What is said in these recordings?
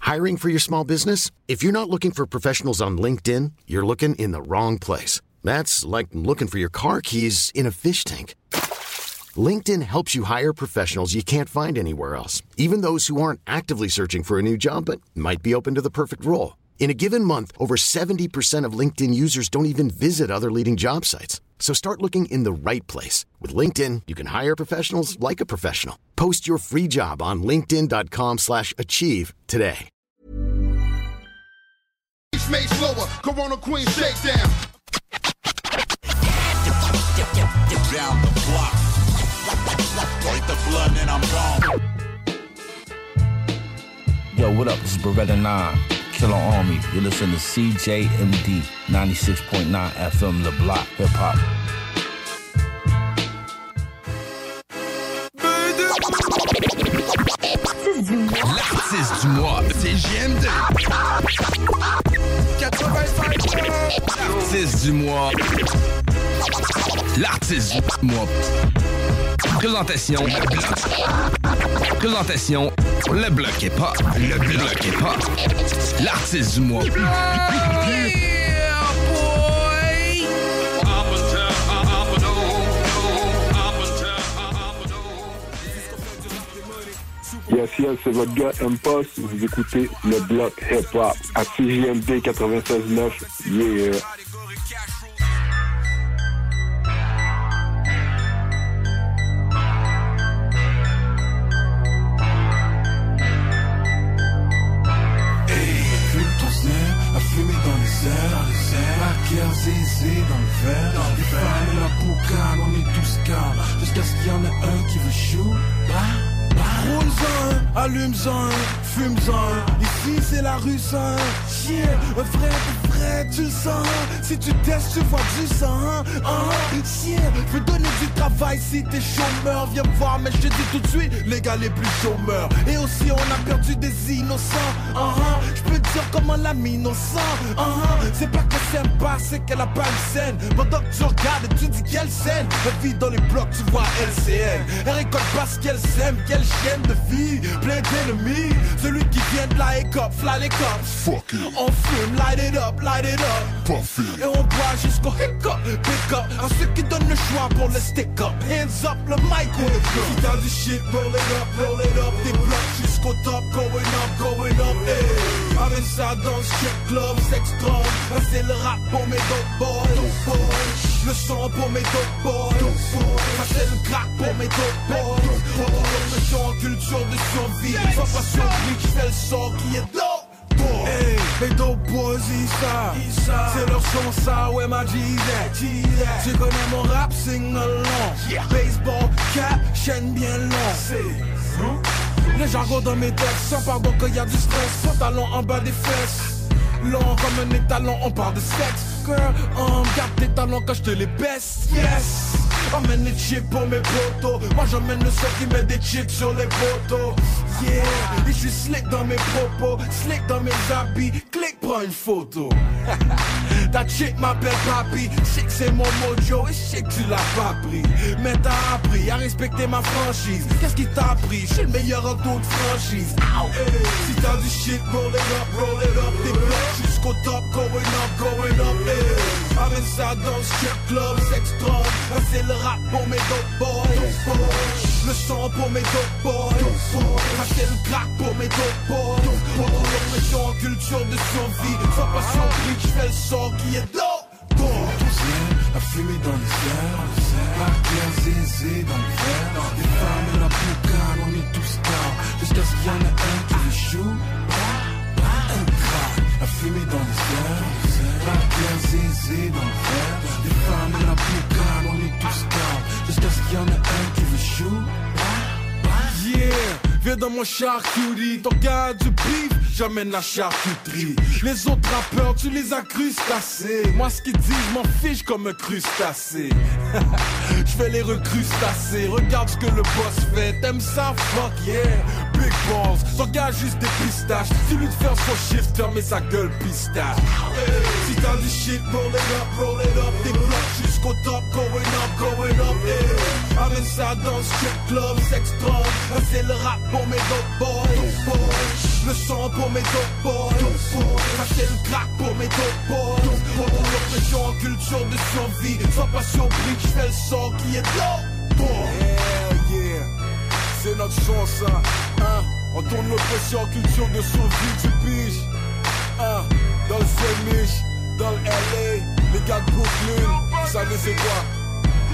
Hiring for your small business? If you're not looking for professionals on LinkedIn, you're looking in the wrong place. That's like looking for your car keys in a fish tank. LinkedIn helps you hire professionals you can't find anywhere else, even those who aren't actively searching for a new job but might be open to the perfect role. In a given month, over 70% of LinkedIn users don't even visit other leading job sites. So start looking in the right place. With LinkedIn, you can hire professionals like a professional. Post your free job on linkedin.com slash achieve today. Made slower, Corona Queen shakedown. Down the block. Break the blood and I'm gone. Yo, what up? This is Beretta 9, Killer Army. You listen to CJMD 96.9 FM The Block Hip Hop. L'artiste du mois, c'est JMD. 85 L'artiste du mois. L'artiste du mois. Présentation. Présentation, le est pas. Le est pas. L'artiste du mois. Yes, yes, c'est votre gars M-Post. Vous écoutez le bloc hip-hop à CJMD 96.9. Yeah. Dans zézé dans le verre, les femmes et la boucane, on est tous calmes, jusqu'à ce qu'il y en ait un qui veut. Roule-en un, allume-en fume-en. Ici c'est la rue un. Yeah, un vrai tu le sens. Si tu testes, tu vois du sang. Hein? Yeah, je veux donner du travail si t'es chômeur. Viens me voir, mais je te dis tout de suite, les gars les plus chômeurs. Et aussi, on a perdu des innocents. Uh-huh. Je peux dire comment la mine au. Uh-huh. C'est pas qu'elle s'aime pas, c'est qu'elle a pas une scène. Pendant que tu regardes, tu dis quelle scène. Elle vit dans les blocs, tu vois LCN. Elle récolte parce qu'elle s'aime, quelle chienne de vie. Plein d'ennemis. Celui qui vient de la hiccup, fly les cops. Fuck it. On fume, light it up, light it up. Puff it. Et on boit jusqu'au hiccup, pick up. À ceux qui donnent le choix pour le stick up. Hands up, le mic ou le gun. Si t'as du shit, roll it up, roll it up. Des blocs jusqu'au top, going up, going up. Hey. Avec ça dans le strip club, sex. Là, c'est le rap pour mes dope boys. Dope boys. Le son pour mes dope boys. Dope boys. Ça, c'est le crack pour mes dope boys. Dope boys. En culture de survie. Sois pas surpris que fais le son qui est dope. Hey, les dope boys, ils savent. C'est leur son, ça, ouais, ma G-That. Tu connais mon rap, sing along. Baseball, cap, chaîne bien long. Les jargons dans mes textes, sans pardon quand y a du stress. Pantalon en bas des fesses. Long comme un étalon, on parle de sexe. Girl, on garde tes talons quand je te les baisse. Yes! Emmène les chips pour mes potos. Moi j'emmène le son qui met des chips sur les potos. Yeah! Et je suis slick dans mes propos, slick dans mes habits. Clique, prends une photo. Ta chick m'appelle papi, que c'est mon mojo et que tu l'as pas pris. Mais t'as appris à respecter ma franchise. Qu'est-ce qui t'a appris? Je suis le meilleur en toute franchise. Si t'as du shit, roll it up, roll it up. Jusqu'au top, going up, going up. Avec ça dans le strip club, sex. Là, c'est le rap pour mes dope boys. Le son pour mes dope boys. C'est le crack pour mes dope boys. Son en culture de survie. Sois pas surpris que je fais le son qui est dope. Zèle, à fumer dans les airs. La guerre zézé dans. Les femmes et la boucane, on est tous calmes. Jusqu'à ce qu'il y en ait un qui veut shoot. À fumer dans les airs. La guerre zézé dans le verre. Les femmes et la boucane, on est tous calmes. Jusqu'à ce qu'il y en ait un qui veut shoot. Yeah, viens dans mon char cutie, ton gars du beef, j'amène la charcuterie. Les autres rappeurs, tu les as crustacés. Moi, ce qu'ils disent, je m'en fiche comme un crustacé. Je vais les recrustacer. Regarde ce que le boss fait. T'aimes ça? Fuck yeah. Big balls. T'engages juste des pistaches. Dis-lui de faire son shift, fermer sa gueule pistache. Si t'as du shit, roll it up, roll it up. Des jusqu'au top, going up, going up. Yeah. Amène ça dans strip club, sex drug. C'est le rap pour mes dope boys. Le sang pour mes dope boys. Acheter le crack pour mes dope boys. L'oppression en culture de survie. Sois pas surpris que je fais le son qui est dope boy. Yeah, yeah. C'est notre chance, hein. hein. On tourne l'oppression en culture de survie, tu piges. Hein. Dans le Semish, dans le LA, les gars de Brooklyn, vous savez c'est quoi?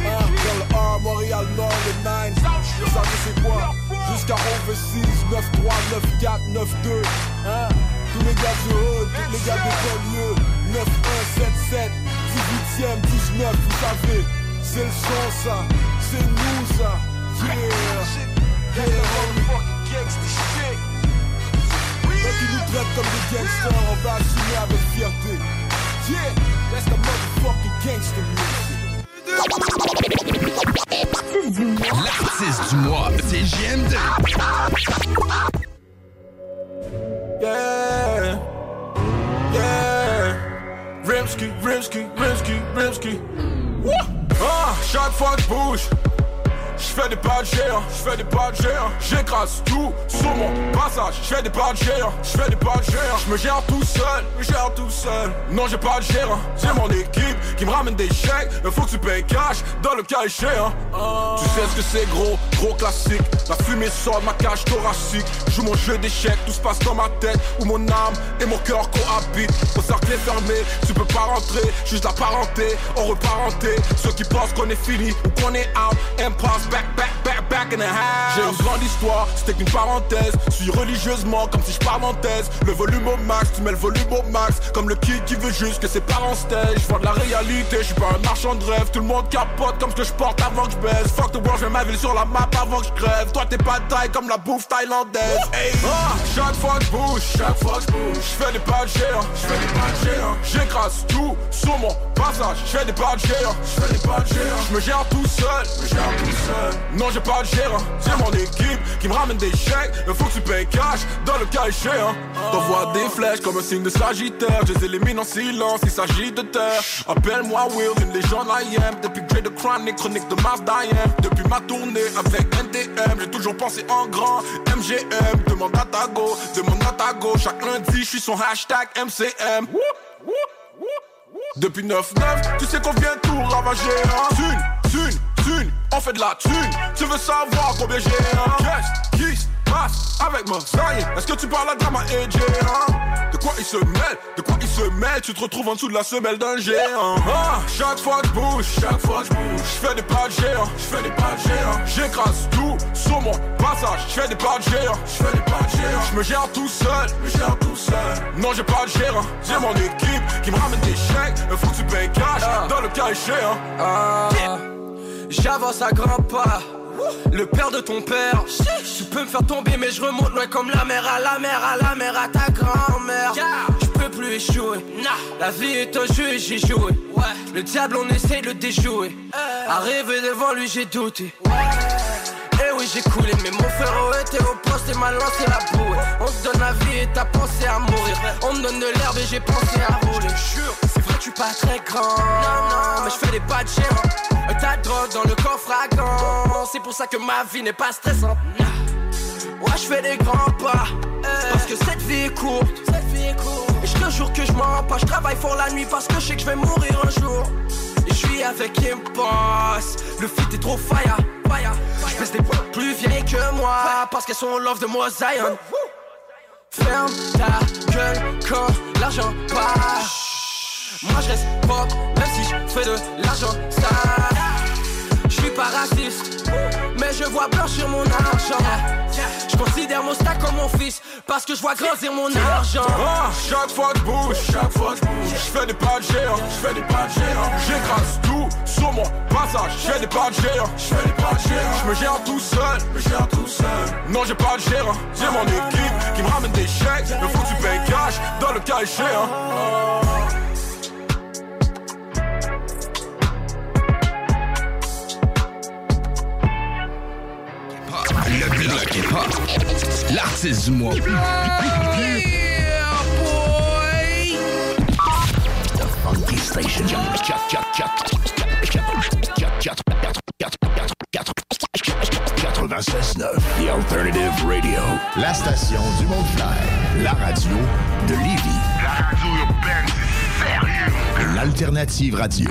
Hein, dans le A, Montréal Nord, le 9, vous savez c'est quoi? Jusqu'à Overseas, 9-3, 9-4, 9-2 hein? Tous les gars du hood, tous les gars de banlieue. 9-1, 7-7, 18ème, 19, vous savez. C'est le son ça, c'est nous ça. Yeah, yeah. Quand ils nous traitent comme des gangsters, on va assumer avec fierté. Yeah, that's the motherfucking gangster music du mois, c'est. Yeah, yeah. Rimsky, Rimsky, Rimsky, Rimsky. Ah, chaque fois que je bouge, je fais des pas de je fais des pas de j'écrase tout sur mon passage, je fais des pas de je fais des pas de je me gère tout seul, je gère tout seul. Non, j'ai pas de gérant, j'ai mon équipe qui me ramène des chèques, il faut que tu payes cash dans le cas échéant. Tu sais ce que c'est gros, gros classique. La fumée sort de ma cage thoracique. Joue mon jeu d'échecs, tout se passe dans ma tête où mon âme et mon cœur cohabitent. Au cercle est fermé, tu peux pas rentrer, juste la parenté, on reparenté. Ceux qui pensent qu'on est fini ou qu'on est out, impasse back, back, back, back in the house. J'ai une grande histoire, c'était qu'une parenthèse. Suis religieusement comme si je parle en thèse. Le volume au max, tu mets le volume au max. Comme le kid qui veut juste que ses parents stage. Je de la réalité, je suis pas un marchand de rêve. Tout le monde capote comme ce que je porte avant que je baisse. Fuck the world, je ma ville sur la map avant que je crève. Toi t'es pas taille comme la bouffe thaïlandaise. Hey. Ah, chaque fois que je bouge, chaque fois que bouge, je fais des pas de géant, je fais des pas de géant. J'écrase tout sur mon passage, je fais des pas de géant, je me gère tout seul. Non j'ai pas de gérant, c'est mon équipe qui me ramène des chèques. Il faut que tu payes cash dans le cas échéant. T'envoies des flèches comme un signe de sagittaire. Je les élimine en silence, il s'agit de terre. Appelle-moi Will, une légende I am. Depuis Grey de Chronic, chronique de Mars d'IM. Depuis ma tournée avec NDM, j'ai toujours pensé en grand. MGM, demande à ta go, demande à ta go. Chaque lundi, je suis son hashtag MCM. Depuis 9-9, tu sais qu'on vient tout ravager. Hein? Thune, thune, thune, on fait de la thune. Tu veux savoir combien j'ai hein? Qu'est-ce qui passe avec ma zaïe Est-ce que tu parles à Drama et Jay, hein? De quoi il se mêle? De quoi il se mêle? Tu te retrouves en dessous de la semelle d'un géant ah, Chaque fois que je bouge, chaque fois que je bouge Je fais des pas de géant, je fais des pas de géant. J'écrase tout sur mon passage Je fais des pas de géant, je fais des pas de géant. Je me gère tout seul, je me gère tout seul. Non j'ai pas de gérant, j'ai mon équipe Qui me ramène des chèques, il faut que tu payes cash Dans le cas échéant Ah, J'avance à grands pas. Le père de ton père, tu peux me faire tomber, mais je remonte loin comme la mer à la mer, à la mer, à ta grand-mère. Je peux plus échouer. La vie est un jeu et j'ai joué. Le diable, on essaie de le déjouer. Arrivé devant lui, j'ai douté. J'ai coulé, mais mon frère était au poste et m'a lancé la bouée. On te donne la vie et t'as pensé à mourir. On me donne de l'herbe et j'ai pensé à rouler. Jure, c'est vrai, tu pas très grand. Non, non, mais je fais des pas de géant. Tas de drogue dans le coffre à. C'est pour ça que ma vie n'est pas stressante. Ouais, je fais des grands pas. Parce que cette vie est courte. Et je te jure que je mens pas. Je travaille fort la nuit parce que je sais que je vais mourir un jour. Et je suis avec Impost. Le fit est trop fire. Je pèse des points plus vieilles que moi. Parce qu'elles sont en love de moi, Zion. Ferme ta gueule quand l'argent passe. Moi je reste propre, même si je fais de l'argent sale. Je suis pas raciste, mais je vois blanchir mon argent. Je considère mon stack comme mon fils parce que je vois grandir mon argent. Ah, chaque fois que bouge, chaque fois que je bouge, je fais des pas de géant, je fais des pas de géant. J'écrase tout sur mon passage, je fais des pas de géant, je fais des pas de géant. Je me gère tout seul, je me gère tout seul. Non, j'ai pas de gérant, j'ai mon équipe qui me ramène des chèques. Le faut tu payes cash dans le cas échéant. Le bloc est pas l'artiste du mois. The Funky Station. 96.9 The Alternative Radio. La station du monde La radio de Lévis. La radio urbaine, c'est sérieux. L'Alternative Radio.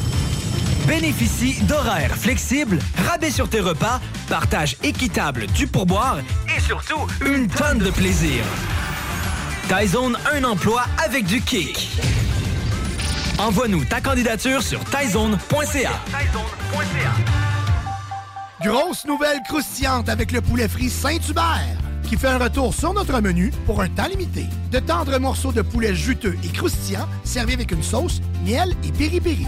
Bénéficie d'horaires flexibles, rabais sur tes repas, partage équitable du pourboire et surtout une tonne de plaisir. Tyzone, un emploi avec du kick. Envoie-nous ta candidature sur tyzone.ca. Grosse nouvelle croustillante avec le poulet frit Saint-Hubert qui fait un retour sur notre menu pour un temps limité. De tendres morceaux de poulet juteux et croustillants servis avec une sauce, miel et piri-piri.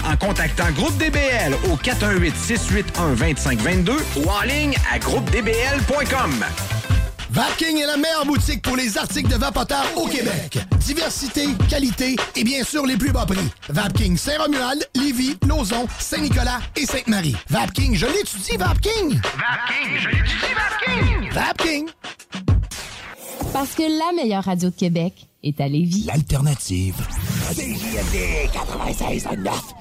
en contactant Groupe DBL au 418-681-2522 ou en ligne à groupedbl.com. Vapking est la meilleure boutique pour les articles de vapoteurs au Québec. Diversité, qualité et bien sûr les plus bas prix. Vapking Saint-Romuald, Lévis, Lauson, Saint-Nicolas et Sainte-Marie. Vapking, je l'étudie, Vapking! Vapking, je l'étudie, Vapking! Vapking! Parce que la meilleure radio de Québec est à Lévis. L'alternative. CJMD 96.9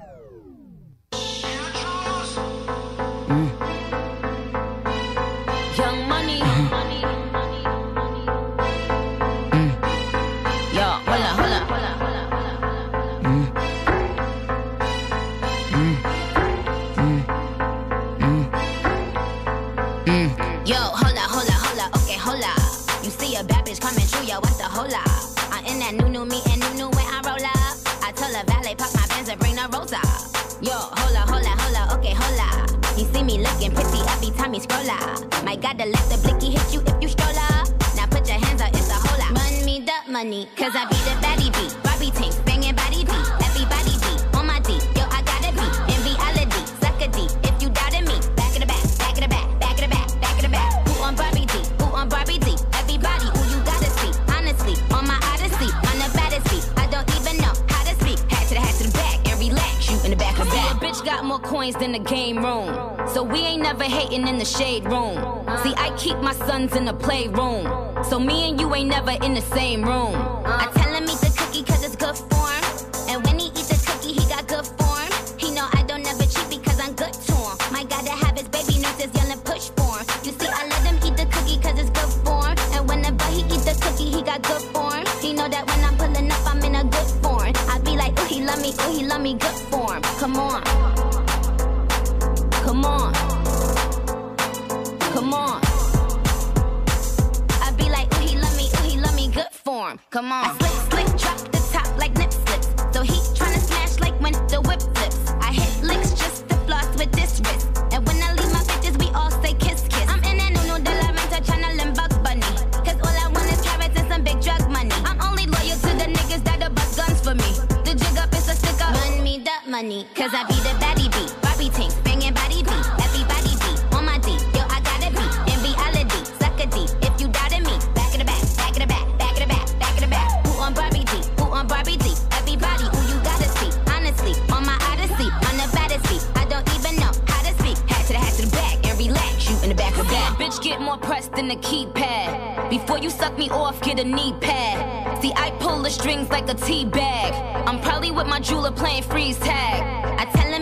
pretty every time he scroll up. Might gotta let the blicky hit you if you stroll up. Now put your hands up, it's a hola. Run me the money, cause I be the baddie beat. Barbie tank, more coins than the game room. So we ain't never hating in the shade room. See, I keep my sons in the playroom. So me and you ain't never in the same room. I tell him eat the cookie cause it's good form. And when he eat the cookie, he got good form. He know I don't never cheat because I'm good to him. My gotta have his baby nurses yelling push for him. You see, I let him eat the cookie cause it's good form. And whenever he eat the cookie, he got good form. He know that when I'm pulling up, I'm in a good form. I be like, ooh, he love me, ooh, he love me, good form. Come on. Come on. Than a keypad. Before you suck me off, get a knee pad. See, I pull the strings like a tea bag. I'm probably with my jeweler playing freeze tag. I tell him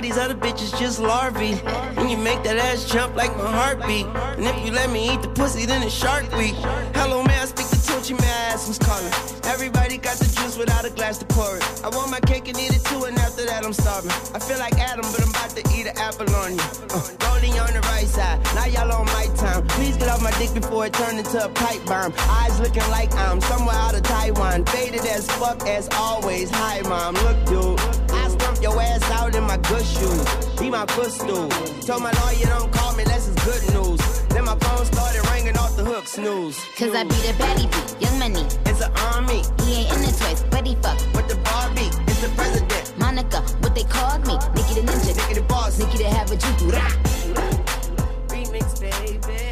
These other bitches just larvae. And you make that ass jump like my heartbeat. And if you let me eat the pussy, then it's shark week. Hello, man, I speak to Tunchi? May I ask who's calling? Everybody got the juice without a glass to pour it. I want my cake and eat it too, and after that I'm starving. I feel like Adam, but I'm about to eat an apple on you. Uh, rolling on the right side, now y'all on my time. Please get off my dick before it turned into a pipe bomb. Eyes looking like I'm somewhere out of Taiwan. Faded as fuck as always. Hi, mom. Look, dude. I stump your ass out in my good shoes. Be my footstool. Told my lawyer don't call me unless it's good news. Then my phone started ringing off the hook, snooze. Cause I be the baddie beat, young money. It's an army. He ain't in the toys, but he fuck. With the Barbie, it's the president. Monica, what they called me. Nikki the ninja. Nikki the boss. Nikki the have a juju. Remix, baby.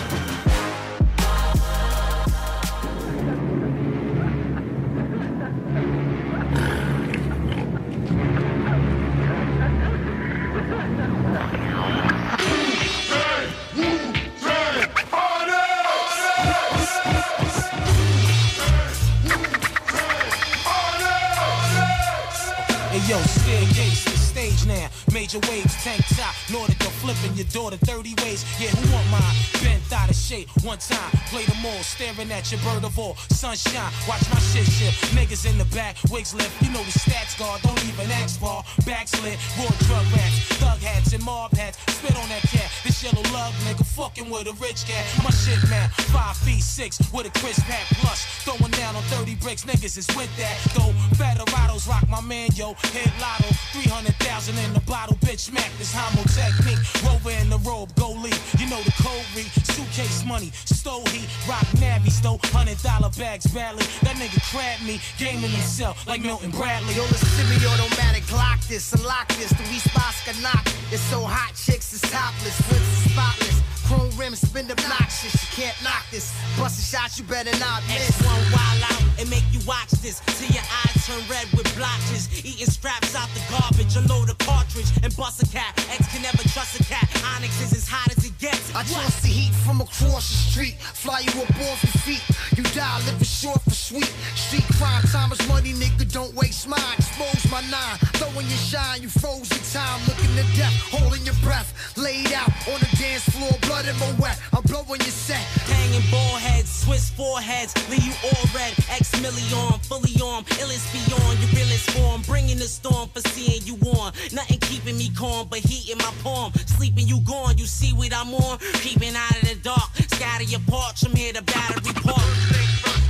Or flipping daughter 30 ways. Yeah, who want mine? Bent out of shape, one time. Play them all, staring at your bird of all. Sunshine, watch my shit shift. Niggas in the back, wigs lift. You know the stats guard, don't even ask for. Backslid, raw drug rats, thug hats and mob hats. Spit on that cat, this yellow love nigga fucking with a rich cat. My shit man, five feet six with a crisp hat plush. Throwing down on 30 bricks, niggas is with that. Though Federados rock my man, yo. Hit lotto, 300,000 in the bottle, bitch. Smack this homo technique. Rover in the robe, go. You know the code read. Suitcase money, stole heat. Rock Navy, stole hundred dollar bags badly. That nigga crabbed me, gaming himself like Milton Bradley. Yo, listen to me, automatic, lock this, unlock this. The response can knock. It's so hot, chicks is topless, spotless. Chrome rims spin obnoxious, you can't knock this. Bustin' shots, you better not miss. X1 wild out and make you watch this till your eyes turn red with blotches. Eating scraps out the garbage, a cartridge and bust a cat. X can never trust a cat. Onyx is as hot as it gets. I trust the heat from across the street, fly you up off your feet. You die living short for sweet. Street crime, time is money, nigga, don't waste mine. Expose my nine, throwing your shine, you froze your time, looking to death, holding your breath. Laid out on the dance floor, blood in my wet. I'm blowing your set. Hanging ball heads, Swiss foreheads, leave you all red. X million, fully armed, illest beyond your realest form. Bringing the storm for seeing you on. Nothing keeping me calm, but heat in my palm. Sleeping you gone, you see what I'm on. Peeping out of the dark, scatter your parts. I'm here to battery park.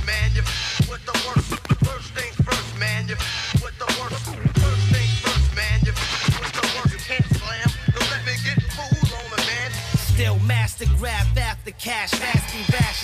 man, you with the worst. First Still master grab after cash, and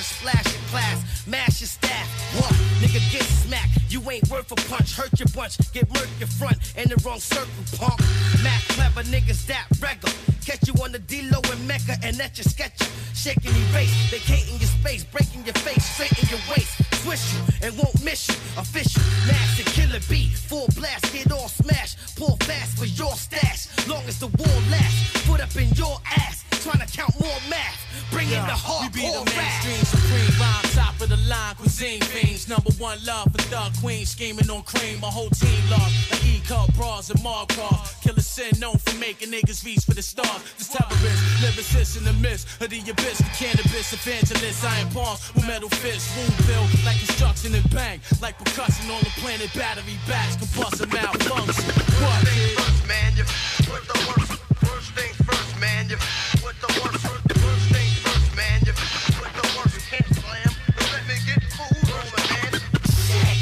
splash your class, mash your staff. What? Nigga get smacked, you ain't worth a punch, hurt your bunch, get murked your front, in the wrong circle, punk. Mac clever niggas that regular. Catch you on the D-Lo in Mecca and that's your sketch Shaking your face, vacating your space, breaking your face, straight in your waist. Twist you and won't miss you. Official, master killer beat, full blast, get all smash. Pull fast for your stash, long as the war lasts. Put up in your ass, trying to count more math. Bring in the We be the hardcore rap. mainstream supreme rhyme, top of the line, cuisine fiends. Number one love for thug queen, scheming on cream. My whole team lost, like E Cup bras and Markov. Killer sin known for making niggas reach for the stars. This terrorist, lyricist in the midst of the abyss. The cannabis evangelist, iron palms with metal fists. Wound bill like construction and bang, like percussion on the planet. Battery backs, combustion malfunction. What? man, you with the worst. First things first, man. You the. First things first, man. You the can't slam. Let me get food man. Shit.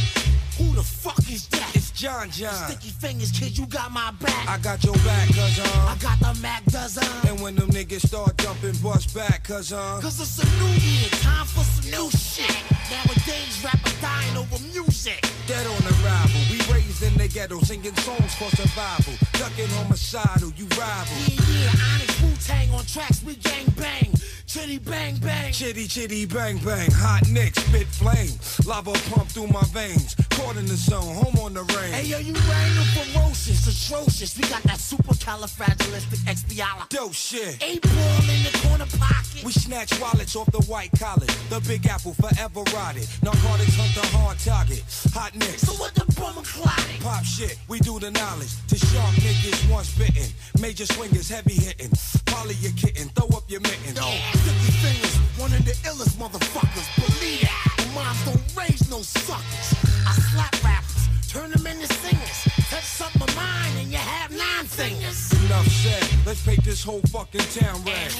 Who the fuck is that? It's John John. Sticky fingers, kid, you got my back. I got your back, cuz um. Uh, I got the Mac dozen. And when them niggas start dumping, bust back, cuz um. Uh, cuz it's a new year, time for some new shit. Nowadays, rappers dying over music. Dead on arrival, we raised in the ghetto, singing songs for survival. Ducking homicidal, you rival. Yeah, yeah, Onyx Wu-Tang on tracks, we gang bang. Chitty bang bang. Chitty chitty bang bang, hot nicks, spit flame. Lava pump through my veins. Caught in the zone, home on the range. Hey yo, you rang ferocious, atrocious. We got that supercalifragilisticexpialidocious. Dope shit. Eight ball in the corner pocket. We snatch wallets off the white collar. The big apple forever rotted. Narcotics hunt the hard target. Hot nicks. So what the bummer clotting? Pop shit, we do the knowledge. To sharp niggas once bitten. Major swingers heavy hitting. Polly your kitten, throw up your mitten. Yo, sticky fingers, one of the illest motherfuckers. Believe that. Moms don't raise no suckers. I slap rappers, turn them into singers. Touch something of mine and you have nine fingers. Enough said, let's paint this whole fucking town red.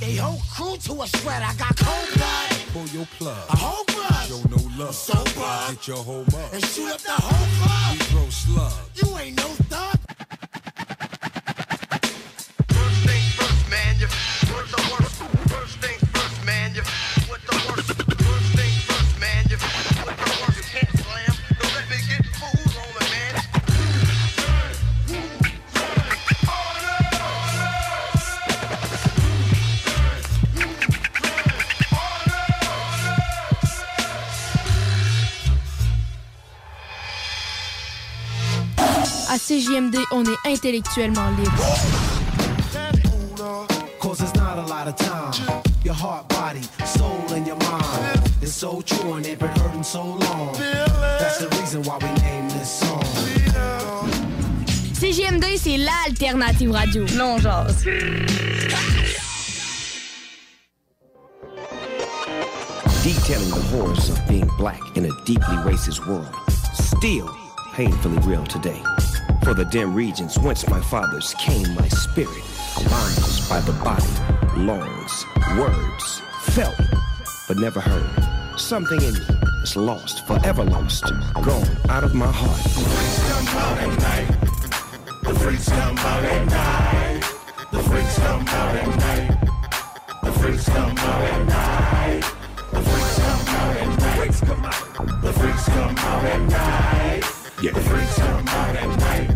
They whole crew to a shred. I got cold blood. Pull your plug. A whole blood. Show no love. Sober. Get your home up. And shoot up the whole club. We throw slugs. You ain't no thug. À CJMD, on est intellectuellement libre. Cause it's not a lot of time. Your heart, body, soul, and your mind. It's so true and they've been hurting so long. That's the reason why we named this song. CJMD, c'est l'alternative radio. Non, jase. detailing the horrors of being black in a deeply racist world, still painfully real today. For the dim regions whence my fathers came, my spirit, bondage by the body, lungs, words, felt, but never heard. Something in me is lost, forever lost, gone out of my heart. The freaks come out at night. The freaks come out at night. The freaks come out at night. The freaks come out at night. The Freaks come out. The freaks come out at night. Yeah. The freaks come out at night.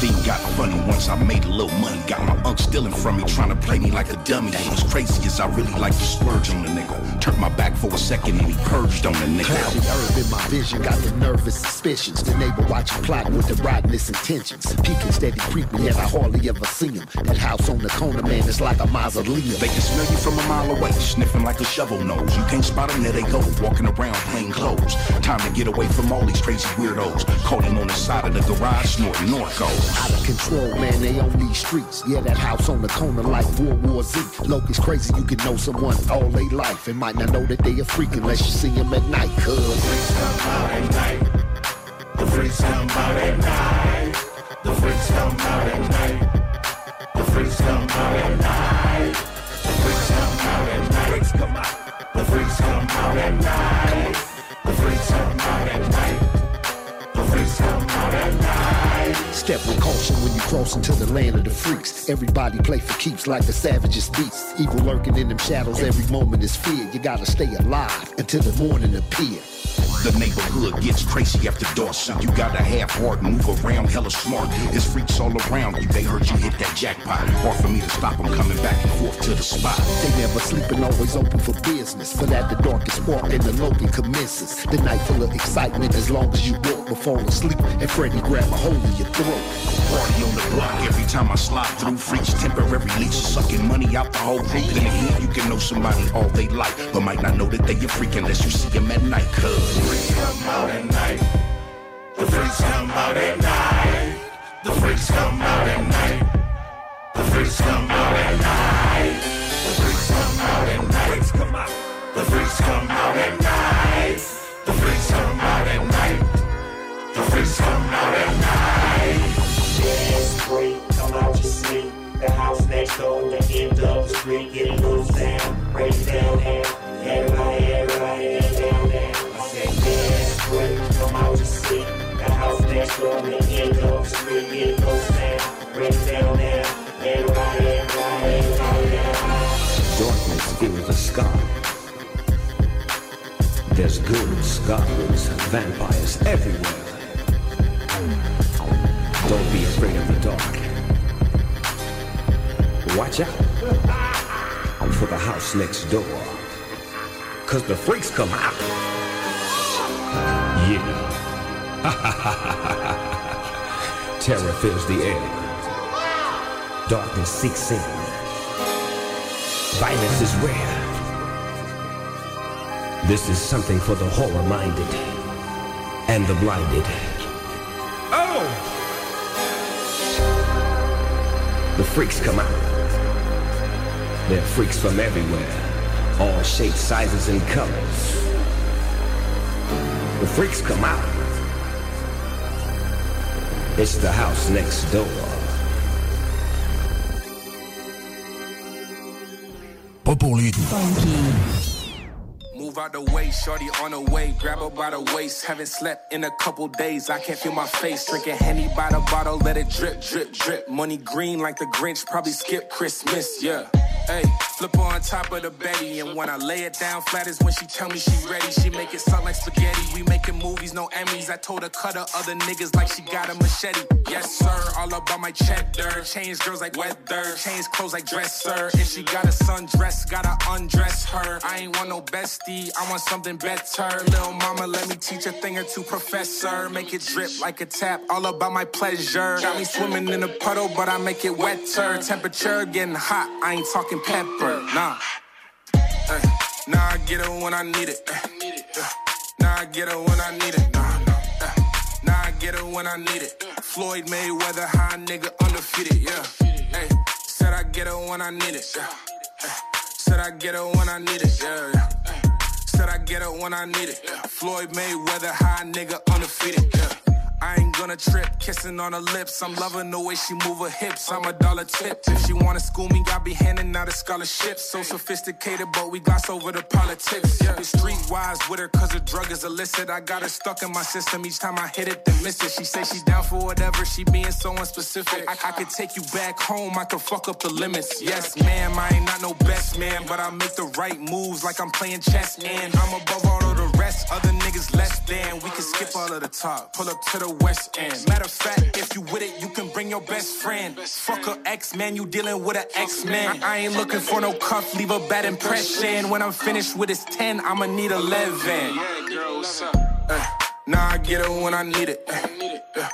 Everything got funny once I made a little money. Got my unk stealing from me, trying to play me like a dummy. That was crazy as I really like to splurge on the nigga. Turned my back for a second and he purged on the nigga. Cloudy herb in my vision, got the nervous suspicions. The neighbor watching plotting with the rottenest intentions. Peeking steady creeping, yet I hardly ever see him. That house on the corner, man, it's like a mausoleum. They can smell you from a mile away, sniffing like a shovel nose. You can't spot them, there they go, walking around plain clothes. Time to get away from all these crazy weirdos. Caught him on the side of the garage, snorting Norcos. Out of control, man, they on these streets. Yeah, that house on the corner like World War Z. Locust crazy, you can know someone all they life and might not know that they a freak unless you see them at night, cuz. The freaks come out at night. The freaks come out at night. The freaks come out at night. The freaks come out at night. Freaks come out. The freaks come out at night. The freaks come out at night. The freaks come out at night. Step with caution when you cross into the land of the freaks. Everybody play for keeps like the savagest beasts. Evil lurking in them shadows, every moment is fear. You gotta stay alive until the morning appear. The neighborhood gets crazy after dark, so you gotta have heart, move around hella smart. There's freaks all around you, they heard you hit that jackpot. Hard for me to stop them coming back and forth to the spot. They never sleep and always open for business. For that, the darkest spark in the Logan commences. The night full of excitement as long as you walk before asleep. And Freddy grab a hold of your throat. Party on the block every time I slide through. Freaks temporary leeches sucking money out the whole group. Then again, you can know somebody all they like, but might not know that they a freak unless you see them at night. Cause freaks come out at night. The freaks come out at night. The freaks come out at night. The freaks come out at night. The freaks come out at night. The freaks come out at night. The freaks come out at night. The freaks come out at night. Dance, freak, come out your sleep. The house next door, the end of the street, get loose down, break down, down. Everybody, everybody, The house next door on the end of the street. Get those down, break it down now. And ride it, ride it, ride it. Darkness is a scar. There's ghouls, goblins, vampires everywhere. Don't be afraid of the dark. Watch out for the house next door. Cause the freaks come out. Yeah. Terror fills the air. Darkness seeks in. Violence is rare. This is something for the horror-minded and the blinded. Oh! The freaks come out. They're freaks from everywhere, all shapes, sizes, and colors. The freaks come out. It's the house next door. Pas pour les Move out the way, shorty on the way. Grab her by the waist. Haven't slept in a couple days. I can't feel my face. Drinking Henny by the bottle, let it drip, drip, drip. Money green like the Grinch, probably skip Christmas, yeah. Hey, flip on top of the Betty. And when I lay it down flat is when she tell me she ready. She make it sound like spaghetti. We making movies, no Emmys. I told her cut her other niggas like she got a machete. Yes, sir, all about my cheddar. Change girls like weather. Change clothes like dresser. If she got a sundress, gotta undress her. I ain't want no bestie, I want something better. Little mama, let me teach a thing or two, professor. Make it drip like a tap, all about my pleasure. Got me swimming in a puddle, but I make it wetter. Temperature getting hot, I ain't talking pepper, nah. Ay, nah, I get it when I need it. Eh. ay. Nah, I get it when I need it. Nah, nah. ay. Nah, I get it when I need it. Floyd Mayweather, high nigga, undefeated, yeah. Hey, said I get it when I need it. Yeah. Said I get it when I need it, yeah. yeah. Said I get it when I need it. Floyd Mayweather, high nigga, undefeated, yeah. I ain't gonna trip, kissing on her lips. I'm loving the way she move her hips. I'm a dollar tip. If she wanna school me, I'll be handing out a scholarship. So sophisticated, but we gloss over the politics. Yeah, streetwise with her, cause her drug is illicit. I got her stuck in my system each time I hit it, then miss it. She say she down for whatever, she being so unspecific. I, I could take you back home, I could fuck up the limits. Yes, ma'am, I ain't not no best man, but I make the right moves like I'm playing chess. And I'm above all of the rest, other niggas less than. We can skip all of the top, pull up to the west end. Matter of fact, if you with it, you can bring your best friend. Fuck a ex man, you dealing with an X man. I ain't looking for no cuff, leave a bad impression. When I'm finished with this 10, I'ma need 11. Ay, uh, Nah, I get it when I need it. Yeah.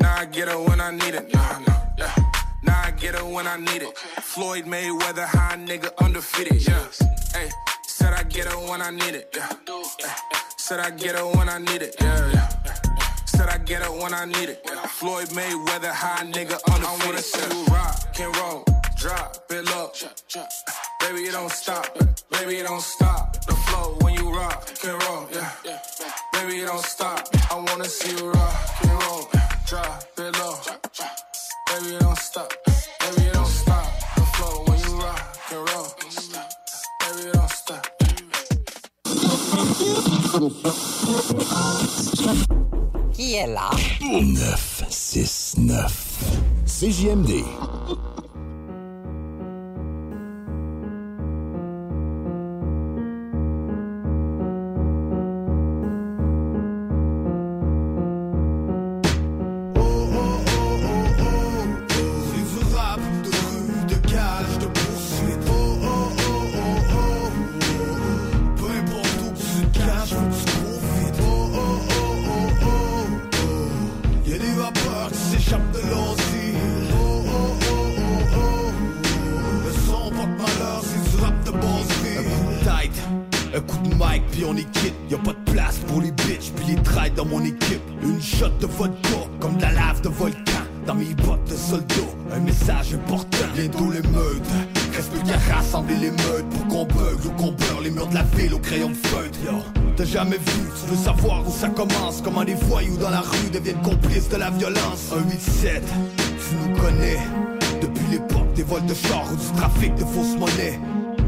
Nah, I get it when I need it. Nah, nah, yeah. Nah, I get it when I need it. Floyd Mayweather, high nigga, undefeated. Yeah. Hey, said I get it when I need it. Yeah. Ay, Said I get it when I need it. Yeah, yeah. Said I get it when I need it. Floyd Mayweather, high nigga, undefeated. I wanna see you rock can roll, drop it low. Baby, it don't stop. Baby, it don't stop. The flow when you rock and roll, yeah. Baby, it don't stop. I wanna see you rock and roll, drop it low. Baby, it don't stop. Baby, it don't stop. The flow when you rock and roll. Baby, it don't stop. Qui est là? 969. CJMD. Dans mon équipe. Une shot de vodka, comme de la lave de volcan. Dans mes bottes de soldat, un message important. Bientôt l'émeute. Reste plus qu'à rassembler les meutes pour qu'on bug ou qu'on beurre les murs de la ville au crayon de feutre. T'as jamais vu, tu veux savoir où ça commence. Comment les voyous dans la rue deviennent complices de la violence. Un 8-7, tu nous connais. Depuis l'époque des vols de chars ou du trafic de fausses monnaies.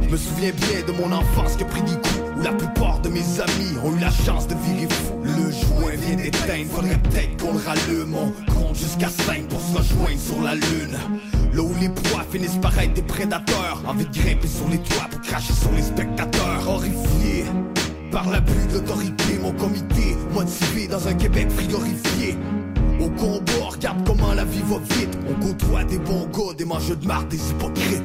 Je me souviens bien de mon enfance qui a pris des coups la plupart de mes amis ont eu la chance de virer fou. Le joint vient d'éteindre, faudrait peut-être qu'on le rallume. On compte jusqu'à 5 pour se rejoindre sur la lune. Là où les proies finissent par être des prédateurs. Envie de grimper sur les toits pour cracher sur les spectateurs. Horrifiés par l'abus de l'autorité, mon comité motivé dans un Québec frigorifié. Au combat, regarde comment la vie va vite. On côtoie des bons gars, des mangeux de marde, des hypocrites.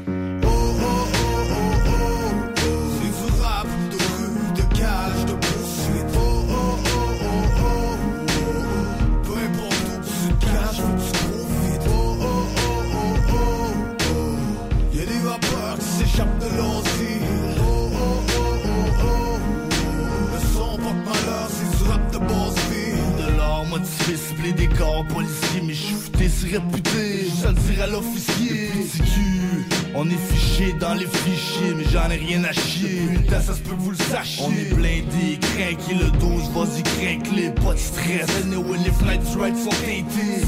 Motivé, des corps policiers Mais je fouté, c'est réputé, je le dire à l'officier. Si tu, on est fiché dans les fichiers Mais j'en ai rien à chier. Putain, ça se peut que vous le sachiez. On est blindé, craqué le dos, vas-y craque les Pas de stress, anyway les du right sont teintées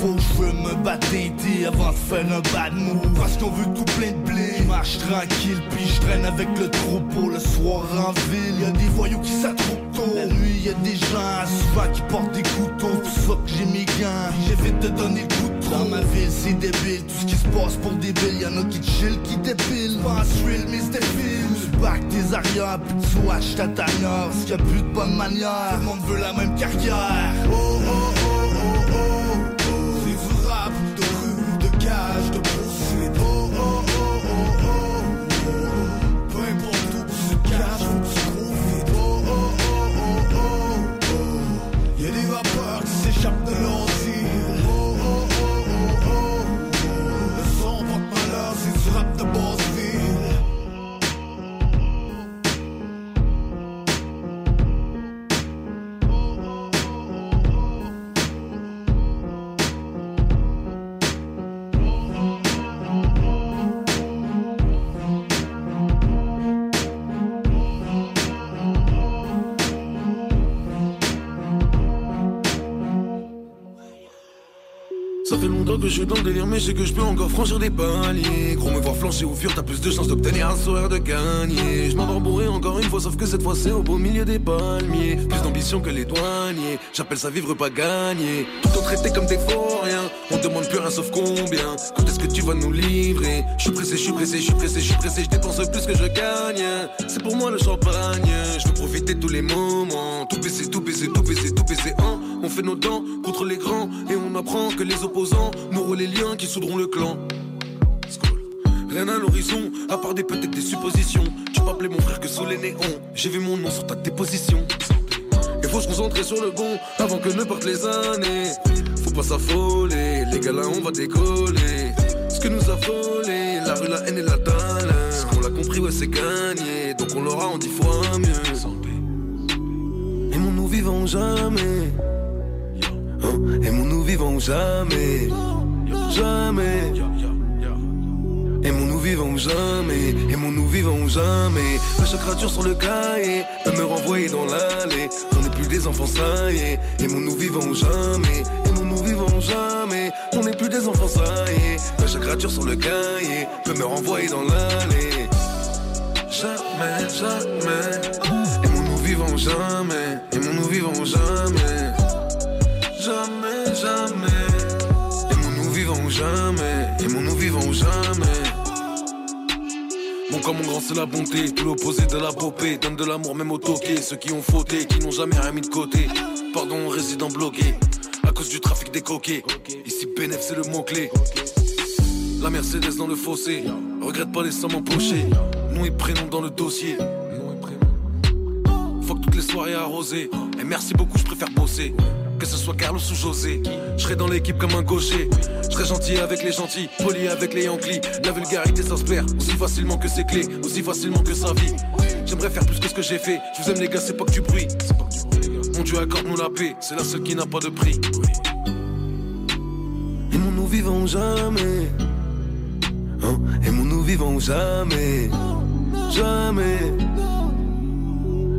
que je me battre teinté Avant de faire un bad move. Parce qu'on veut tout plein de blé. Je marche tranquille, puis je traîne avec le troupeau Le soir en ville, y'a des voyous qui s'attroupent tôt. La nuit, y'a des gens souvent qui portent des couteaux. Pour ça que j'ai mes gants, j'évite de donner le coup de trop. Dans ma ville, c'est débile, tout ce qui se passe pour débile Y'en a qui chill, qui dépilent. Pense real, mais c'est débile Tu back tes arrières, puis tu watch ta tanière. Parce qu'il y a plus de bonne manière. Tout le monde veut la même carrière. Oh, oh, oh, que je suis dans le délire, mais sais que je peux encore franchir des paliers. Gros, me voir flancher au fur, t'as plus de chances d'obtenir un sourire de gagner. Je m'endors bourré encore une fois, sauf que cette fois c'est au beau milieu des palmiers. Plus d'ambition que les douaniers, j'appelle ça vivre pas gagner. Tout en traité comme des rien on demande plus rien sauf combien. Quand est-ce que tu vas nous livrer? Je suis pressé, je suis pressé, je suis pressé, je suis pressé, je dépense plus que je gagne. C'est pour moi le champagne, je veux profiter de tous les moments. Tout baisser, tout baisser, tout baisser, tout baisser, hein. On fait nos dents contre les grands et on apprend que les opposants nous les liens qui soudront le clan. Rien à l'horizon, à part des peut-être des suppositions. Tu appeler mon frère que sous les néons. J'ai vu mon nom sur ta déposition. Il faut se concentrer sur le bon avant que ne partent les années. Faut pas s'affoler, les gars là on va décoller. Ce que nous a volé, la rue, la haine et la dalle. Qu'on l'a compris, ouais, c'est gagné. Donc on l'aura en dix fois mieux. Aimons nous vivons jamais. Hein, Aimons nous vivons jamais. Jamais. Aimons nous vivons jamais. Aimons nous vivons jamais. À chaque rature sur le cahier peut me renvoyer dans l'allée. On n'est plus des enfants, ça y est. Aimons nous vivons jamais. Aimons nous vivons jamais. On n'est plus des enfants, ça y est. À chaque sur le cahier peut me renvoyer dans l'allée. Jamais, jamais. Aimons nous vivons jamais. Aimons nous vivons. Jamais, Corps, mon grand, c'est la bonté. L'opposé de la popée. Donne de l'amour, même au toqué. Ceux qui ont fauté, qui n'ont jamais rien mis de côté. Pardon, résident bloqué. À cause du trafic des coquets. Ici, bénéf, c'est le mot-clé. La Mercedes dans le fossé. Regrette pas les sommes empochées. Nom et prénom dans le dossier. Faut que toutes les soirées arrosées. Et merci beaucoup, je préfère bosser. Que ce soit Carlos ou José. Je serai dans l'équipe comme un gaucher. Je gentil avec les gentils, poli avec les Yankees. La vulgarité perd aussi facilement que ses clés, aussi facilement que sa vie. J'aimerais faire plus que ce que j'ai fait. Je vous aime les gars, c'est pas que du bruit. Mon Dieu accorde-nous la paix, c'est la seule qui n'a pas de prix. Aimons nous vivons jamais. Hein? Aimons nous vivons jamais. Jamais.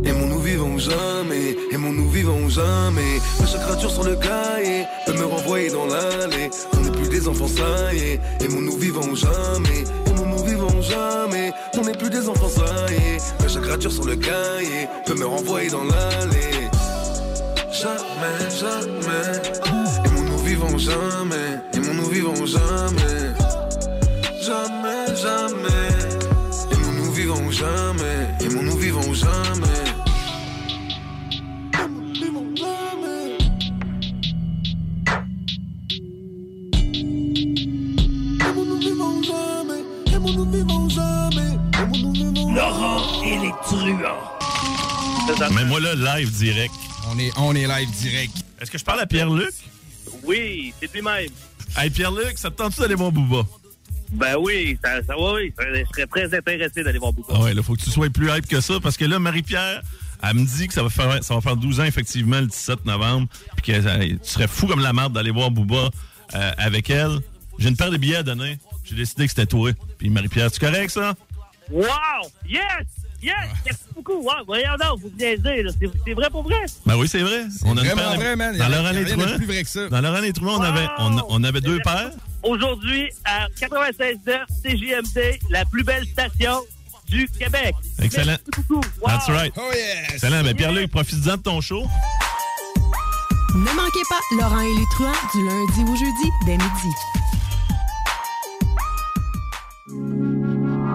Aimons nous vivons jamais, aimons nous vivons jamais. À chaque sur le cahier peut me renvoyer dans l'allée. On n'est plus des enfants, ça y est. Aimons nous vivons jamais, aimons nous vivons jamais. On n'est plus des enfants saillés. Mais chaque rature sur le cahier peut me renvoyer dans l'allée. Jamais, jamais. Et nous vivons jamais. Et nous vivons. Jamais, Laurent et les truands. Mais moi, là, live direct. On est, on est live direct. Est-ce que je parle à Pierre-Luc? Oui, c'est lui-même. Hey, Pierre-Luc, ça te tente-tu d'aller voir Booba? Ben oui, ça, ça va, oui. Je serais très intéressé d'aller voir Booba. Ah ouais, là, faut que tu sois plus hype que ça, parce que là, Marie-Pierre, elle me dit que ça va faire, ça va faire 12 ans, effectivement, le 17 novembre, puis que tu serais fou comme la merde d'aller voir Booba euh, avec elle. J'ai une paire de billets à donner. J'ai décidé que c'était toi. Puis Marie-Pierre, tu correct, ça? Wow! Yes! Yes! Merci beaucoup. Wow, voyons donc, vous niaisez, là. C'est c'est vrai pour vrai? Ben oui, c'est vrai. On a une vraiment paire de- vrai, man. Dans Il y a- Laurent il y a Les rien de Truands- plus vrai que ça. Dans Laurent Les Truands, on avait, on, on avait deux paires. Aujourd'hui, à 96.9 CJMD, la plus belle station du Québec. Excellent. Merci beaucoup. Wow. That's right. Oh yes! Excellent. Ben Pierre-Luc, profite-en de ton show. Ne manquez pas Laurent et les truands du lundi au jeudi dès midi.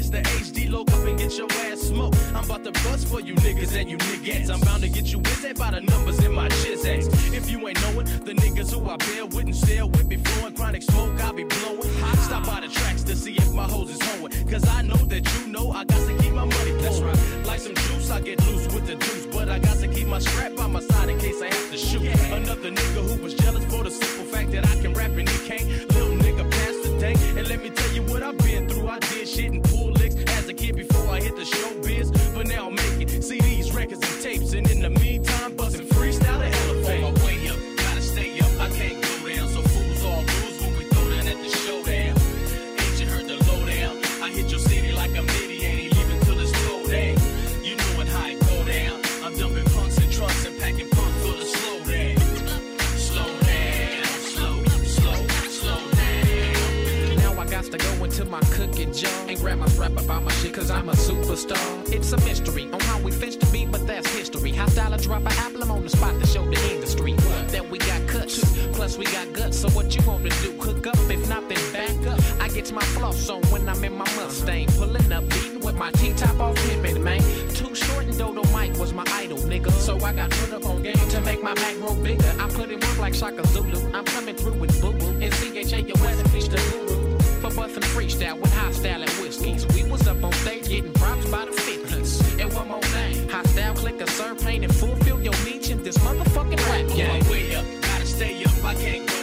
Mr. HD? Look up and get your ass smoked. I'm about to bust for you niggas and you niggas. I'm bound to get you with that by the numbers in my ass. If you ain't knowing, the niggas who I bear and sell with me flowing chronic smoke, I be blowing. I stop by the tracks to see if my hose is hoeing. Cause I know that you know about my shit cause I'm a superstar. It's a mystery on how we fetch to be, but that's history. How style I drop an I'm on the spot to show the industry that we got cuts. Plus we got guts, so what you want to do? Cook up, if not then back up. I get my floss on when I'm in my Mustang. Pulling up, beating with my T-top off pimpin', man. Too short and Dodo Mike was my idol, nigga. So I got put up on game to make my Mac grow bigger. I put in work like Shaka Zulu. I'm coming through with Boo Boo and CHA, your weather the guru. For buffing freestyle with high style and whiskeys. We was up on stage getting props by the 50s. And one more thing, high style, click a serve pain and fulfill your niche in this motherfucking rap game. Way up, gotta stay up, I can't go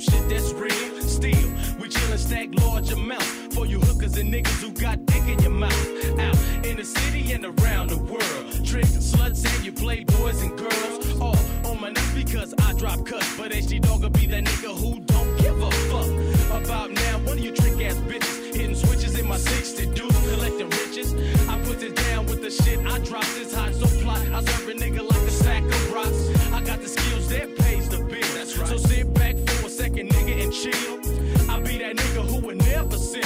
shit that's real, still, we chillin' stack large amounts for you hookers and niggas who got dick in your mouth. Out in the city and around the world. Trick sluts and you play boys and girls. All on my nuts because I drop cuts. But HD Dog will be that nigga who don't give a fuck. About now, one of you trick ass bitches hitting switches in my 60 dudes collecting riches. I put this down with the shit I drop this hot, so plot. I serve a nigga like a sack of rocks. I got the skills that pays the bill. That's right. So sit back chill. I be that nigga who would never sit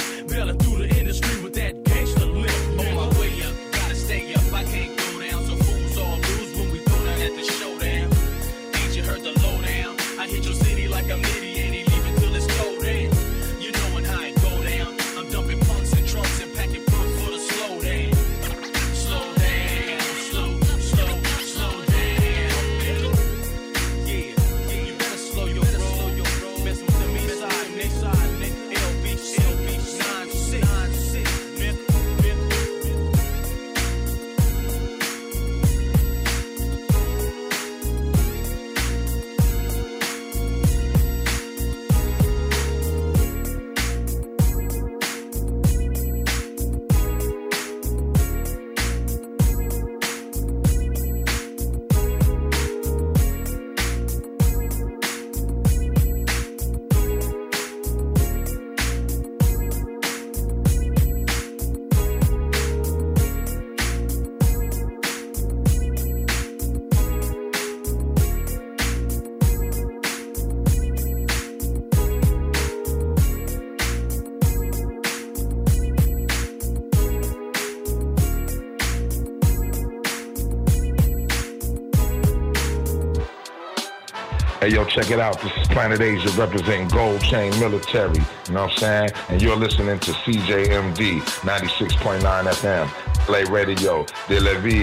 Hey, yo, check it out. This is Planet Asia representing Gold Chain Military. You know what I'm saying? And you're listening to CJMD 96.9 FM. Play Radio, De Levis.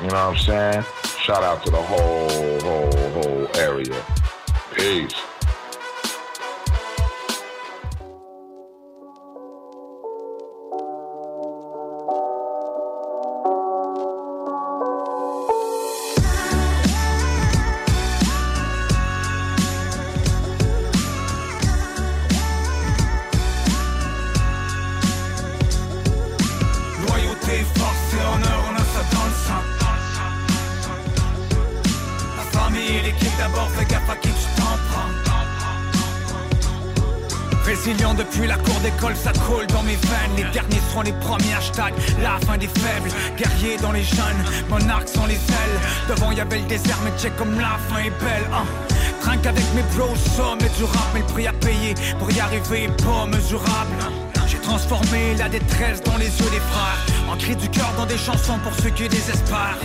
You know what I'm saying? Shout out to the whole, whole, whole area. Peace. Check comme la fin est belle. hein. Trinque avec mes bros, sommet du rap, mais le prix à payer pour y arriver est pas mesurable. J'ai transformé la détresse dans les yeux des frères En cri du cœur dans des chansons pour ceux qui désespèrent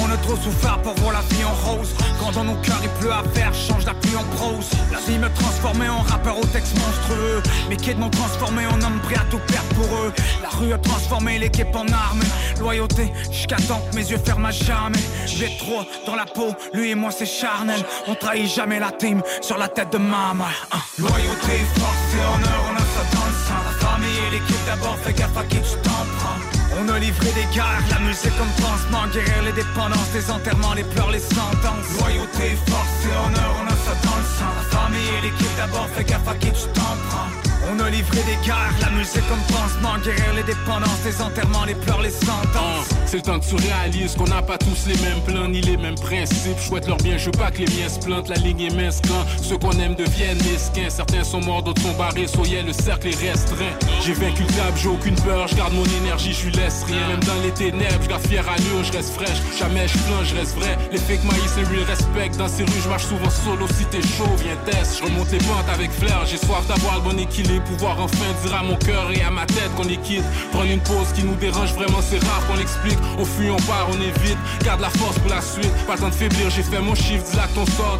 On a trop souffert pour voir la vie en rose Quand dans nos cœurs il pleut à faire, change la pluie en prose La vie me transformait en rappeur au texte monstrueux Mes kids m'ont transformé en homme prêt à tout perdre pour eux La rue a transformé l'équipe en arme. Loyauté, jusqu'à temps que mes yeux ferment à jamais. Je vais trop dans la peau, lui et moi c'est charnel. On trahit jamais la team sur la tête de maman Hein. Loyauté, force et honneur, on a ça dans le sang. La famille et l'équipe d'abord, fais gaffe à qui tu t'en prends. On a livré des guerres, la musique comme pansement. Guérir les dépendances, les enterrements, les pleurs, les sentences. Loyauté, force et honneur, on a ça dans le sang. La famille et l'équipe d'abord, fais gaffe à qui tu t'en prends on a livré des guerres, la musique comme pansement Guérir les dépendances, les enterrements, les pleurs, les sentences C'est le temps que tu réalises qu'on n'a pas tous les mêmes plans ni les mêmes principes. Souhaite leur bien, je veux pas que les miens se plantent. La ligne est mince quand ceux qu'on aime deviennent mesquins. Certains sont morts, d'autres sont barrés. Soyez le cercle est restreint. J'ai vaincu le diable, j'ai aucune peur. Je garde mon énergie, je lui laisse rien. Même dans les ténèbres, je garde fier allure, je reste fraîche. Jamais je plonge, je reste vrai. Les fake maïs et real respect. Dans ces rues, je marche souvent solo. Si t'es chaud, viens test. Je remonte les pentes avec flair. J'ai soif d'avoir le bon équilibre. Pouvoir enfin dire à mon cœur et à ma tête qu'on est quitte. Prendre une pause qui nous dérange vraiment, c'est rare qu'on l'explique. Au fuit, on part, on évite. Garde la force pour la suite. Pas le temps de faiblir, j'ai fait mon chiffre. Dis là ton sort.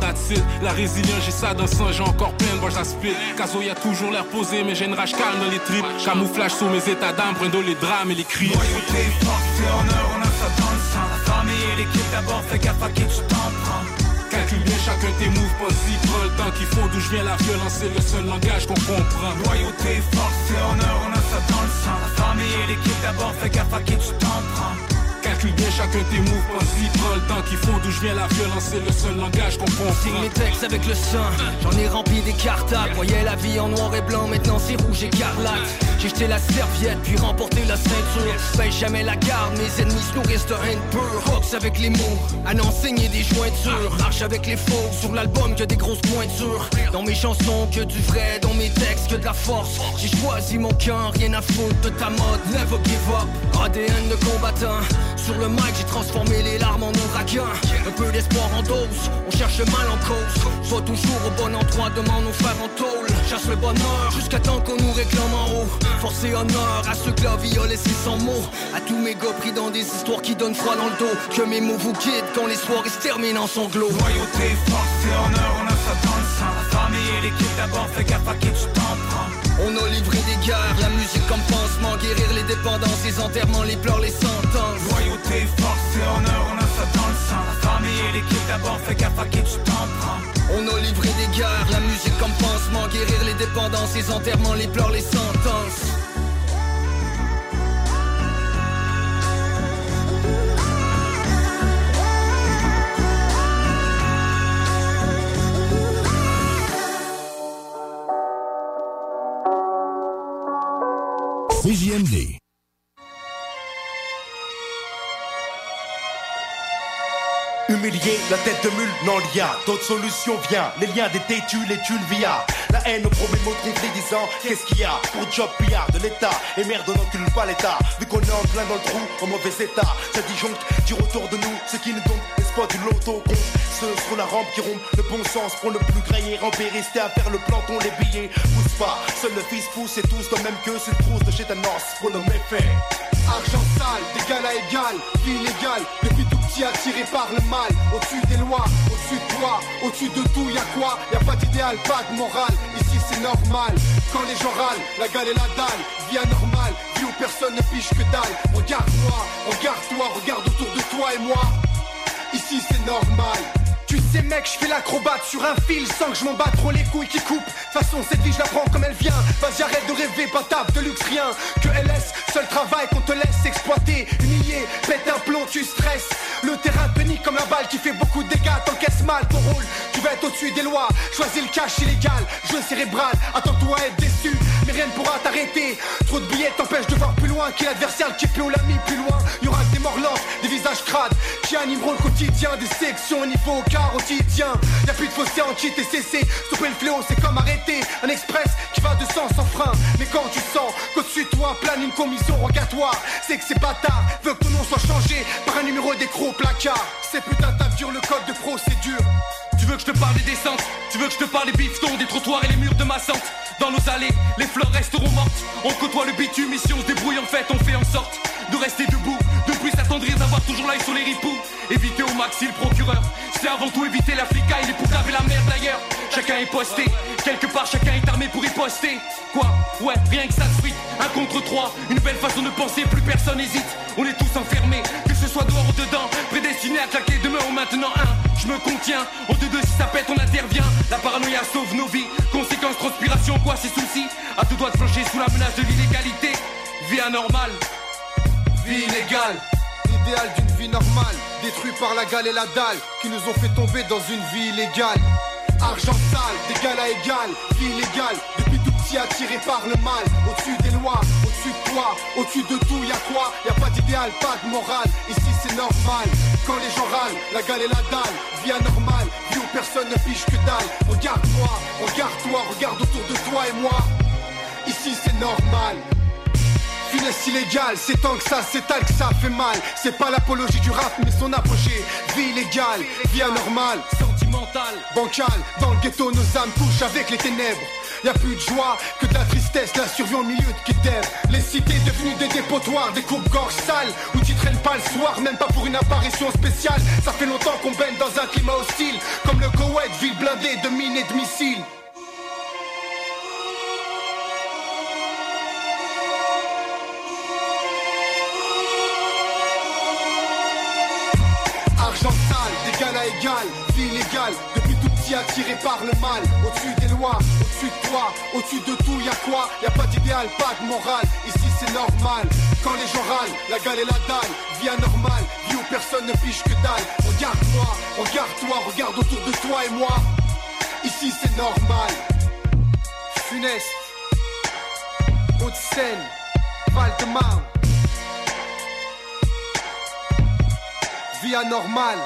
La résilience, j'ai ça dans le sang, j'ai encore plein de bois à. Caso, y a toujours l'air posé, mais j'ai une rage calme dans les tripes. Camouflage sur mes états d'âme, brindle les drames et les cris. Loyauté, force et honneur, on a ça dans le sang La famille et l'équipe d'abord, fais gaffe à qui tu t'en prends Chacun tes moves, si prends le temps qu'il faut. D'où je viens, la violence, c'est le seul langage qu'on comprend. Loyauté, force et honneur, on a ça dans le sang La famille et l'équipe d'abord, fais gaffe à qui tu t'en prends Calcule bien chacun tes moves, pas si prends le temps qu'il faut. D'où je viens, la violence, c'est le seul langage qu'on comprend. Signe mes textes avec le sang, j'en ai rempli des cartables. Voyais la vie en noir et blanc, maintenant c'est rouge écarlate. J'ai jeté la serviette, puis remporté la ceinture. Fais jamais la garde, mes ennemis se nourrissent de haine pure. Avec les mots, à n'enseigner des jointures. Marche avec les faux, sur l'album que des grosses pointures. Dans mes chansons, que du vrai, dans mes textes, que de la force. J'ai choisi mon cœur, rien à foutre de ta mode. Never give up, ADN de combattant. Sur le mic, j'ai transformé les larmes en ouragan. Un peu d'espoir en dose, on cherche le mal en cause. Soit toujours au bon endroit, demande nos frères en tôle. Chasse le bonheur jusqu'à temps qu'on nous réclame en haut. Force et honneur à ceux que la vie a laissé sans mots. À tous mes gars pris dans des histoires qui donnent froid dans le dos. Que mes mots vous quittent quand les soirées se terminent en sanglots. Loyauté, force et honneur, on a ça dans le La famille et l'équipe d'abord, fais gaffe à qui tu t'en prends On a livré des guerres, la musique comme pansement, guérir les dépendances, les enterrements, les pleurs, les sentences. Loyauté, force et honneur, on a ça dans le sang La famille et l'équipe d'abord, fais gaffe à qui tu t'en prends On a livré des guerres, la musique comme pansement, guérir les dépendances, les enterrements, les pleurs, les sentences. CJMD. Humilié, la tête de mule, non l'IA D'autres solutions vient, les liens des têtus, les tuiles via. La haine au premier mot les disant Qu'est-ce qu'il y a pour job pillard de l'État Et merde on n'encule pas l'État. Vu qu'on est en plein dans le trou, en mauvais état Ça disjoncte, tire autour de nous Ce qui ne donne l'espoir du loto compte Ceux sur la rampe qui rompent le bon sens Pour ne plus grailler, ramper, rester à faire le planton Les billets poussent pas, seul le fils pousse Et tous dans même que c'est trousse de chétanos Pour nos méfaits. Argent sale, d'égal à égal, vie attiré par le mal. Au-dessus des lois, au-dessus de toi, au-dessus de tout, y a quoi? Y a pas d'idéal, pas de morale. Ici c'est normal. Quand les gens râlent, la gale et la dalle. Vie anormale, vie où personne ne piche que dalle. Regarde-moi, regarde-toi, regarde autour de toi et moi. Ici c'est normal. Sais mec, je fais l'acrobate sur un fil sans que je m'en batte trop les couilles qui coupent. De toute façon, cette vie je la prends comme elle vient. Vas-y, arrête de rêver, pas table de luxe, rien. Que LS, seul travail qu'on te laisse exploiter. Humilié, pète un plomb, tu stresses. Le terrain te nique comme la balle qui fait beaucoup de dégâts. T'encaisses mal ton rôle, tu vas être au-dessus des lois. Choisis le cash illégal, jeu cérébral. Attends-toi à être déçu, mais rien ne pourra t'arrêter. Trop de billets t'empêchent de voir plus loin. Qui l'adversaire qui peut ou l'ami plus loin. Y aura que des morts lentes, des visages crades qui animeront le quotidien. Des sections au niveau Y'a plus de fossé en kit et cessé. Stopper le fléau, c'est comme arrêter un express qui va de sens sans frein. Mais quand tu sens qu'au-dessus de toi plane une commission rogatoire, c'est que c'est bâtard. Veut que ton nom soit changé par un numéro d'écro au placard. C'est putain dur le code de procédure. Tu veux que je te parle des descentes? Tu veux que je te parle des bifetons, des trottoirs et les murs de ma sente? Dans nos allées, les fleurs resteront mortes On côtoie le bitume, ici on se débrouille en fait On fait en sorte de rester debout Plus s'attendrir d'avoir toujours l'œil sur les ripoux. Éviter au maxi le procureur. C'est avant tout éviter la flicaille, les poucaves et la merde d'ailleurs. Chacun est posté, quelque part chacun est armé pour y poster. Quoi? Ouais, rien que ça se frite, un contre trois. Une belle façon de penser, plus personne n'hésite. On est tous enfermés, que ce soit dehors ou dedans. Prédestiné à claquer demain ou maintenant un. Je me contiens, au deux deux si ça pète on intervient. La paranoïa sauve nos vies, conséquence transpiration quoi ces soucis À tout doigt de flancher sous la menace de l'illégalité. Vie anormale, vie illégale L'idéal d'une vie normale, détruit par la gale et la dalle, qui nous ont fait tomber dans une vie illégale. Argent sale, d'égal à égal, vie illégale, depuis tout petit attiré par le mal, au-dessus des lois, au-dessus de toi, au-dessus de tout, y a quoi? Y a pas d'idéal, pas de morale, ici c'est normal. Quand les gens râlent, la gale et la dalle, vie anormale, vie où personne ne piche que dalle. Regarde-moi, regarde-toi, regarde autour de toi et moi. Ici c'est normal. Finesse illégale, c'est tant que ça s'étale que ça fait mal. C'est pas l'apologie du rap, mais son apogée. Vie illégale, vie anormale, sentimentale, bancale. Dans le ghetto, nos âmes couchent avec les ténèbres. Y a plus de joie que de la tristesse, la survie au milieu de Kidem. Les cités devenues des dépotoirs, des coupes-gorges sales, où tu traînes pas le soir, même pas pour une apparition spéciale. Ça fait longtemps qu'on baigne dans un climat hostile, comme le Koweït, ville blindée de mines et de missiles. Vie illégale, depuis tout petit attiré par le mal, au-dessus des lois, au-dessus de toi, au-dessus de tout, y a quoi? Y a pas d'idéal, pas de morale, ici c'est normal. Quand les gens râlent, la gale et la dalle, vie anormale, vie où personne ne piche que dalle. Regarde-moi, regarde-toi, regarde autour de toi et moi, ici c'est normal. Funeste, Haute-Seine, Val-de-Marne. Vie anormale.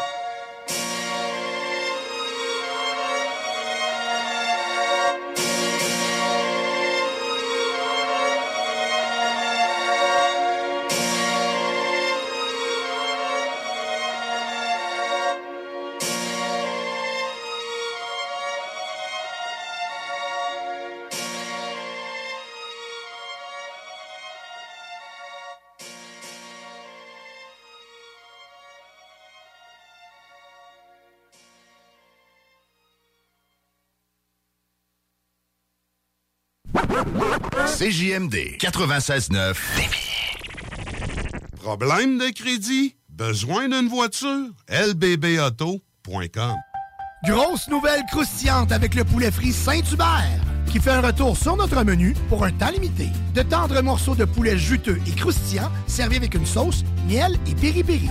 CJMD 96.9 Problème de crédit? Besoin d'une voiture? lbbauto.com Grosse nouvelle croustillante avec le poulet frit Saint-Hubert qui fait un retour sur notre menu pour un temps limité. De tendres morceaux de poulet juteux et croustillants servis avec une sauce, miel et piri-piri.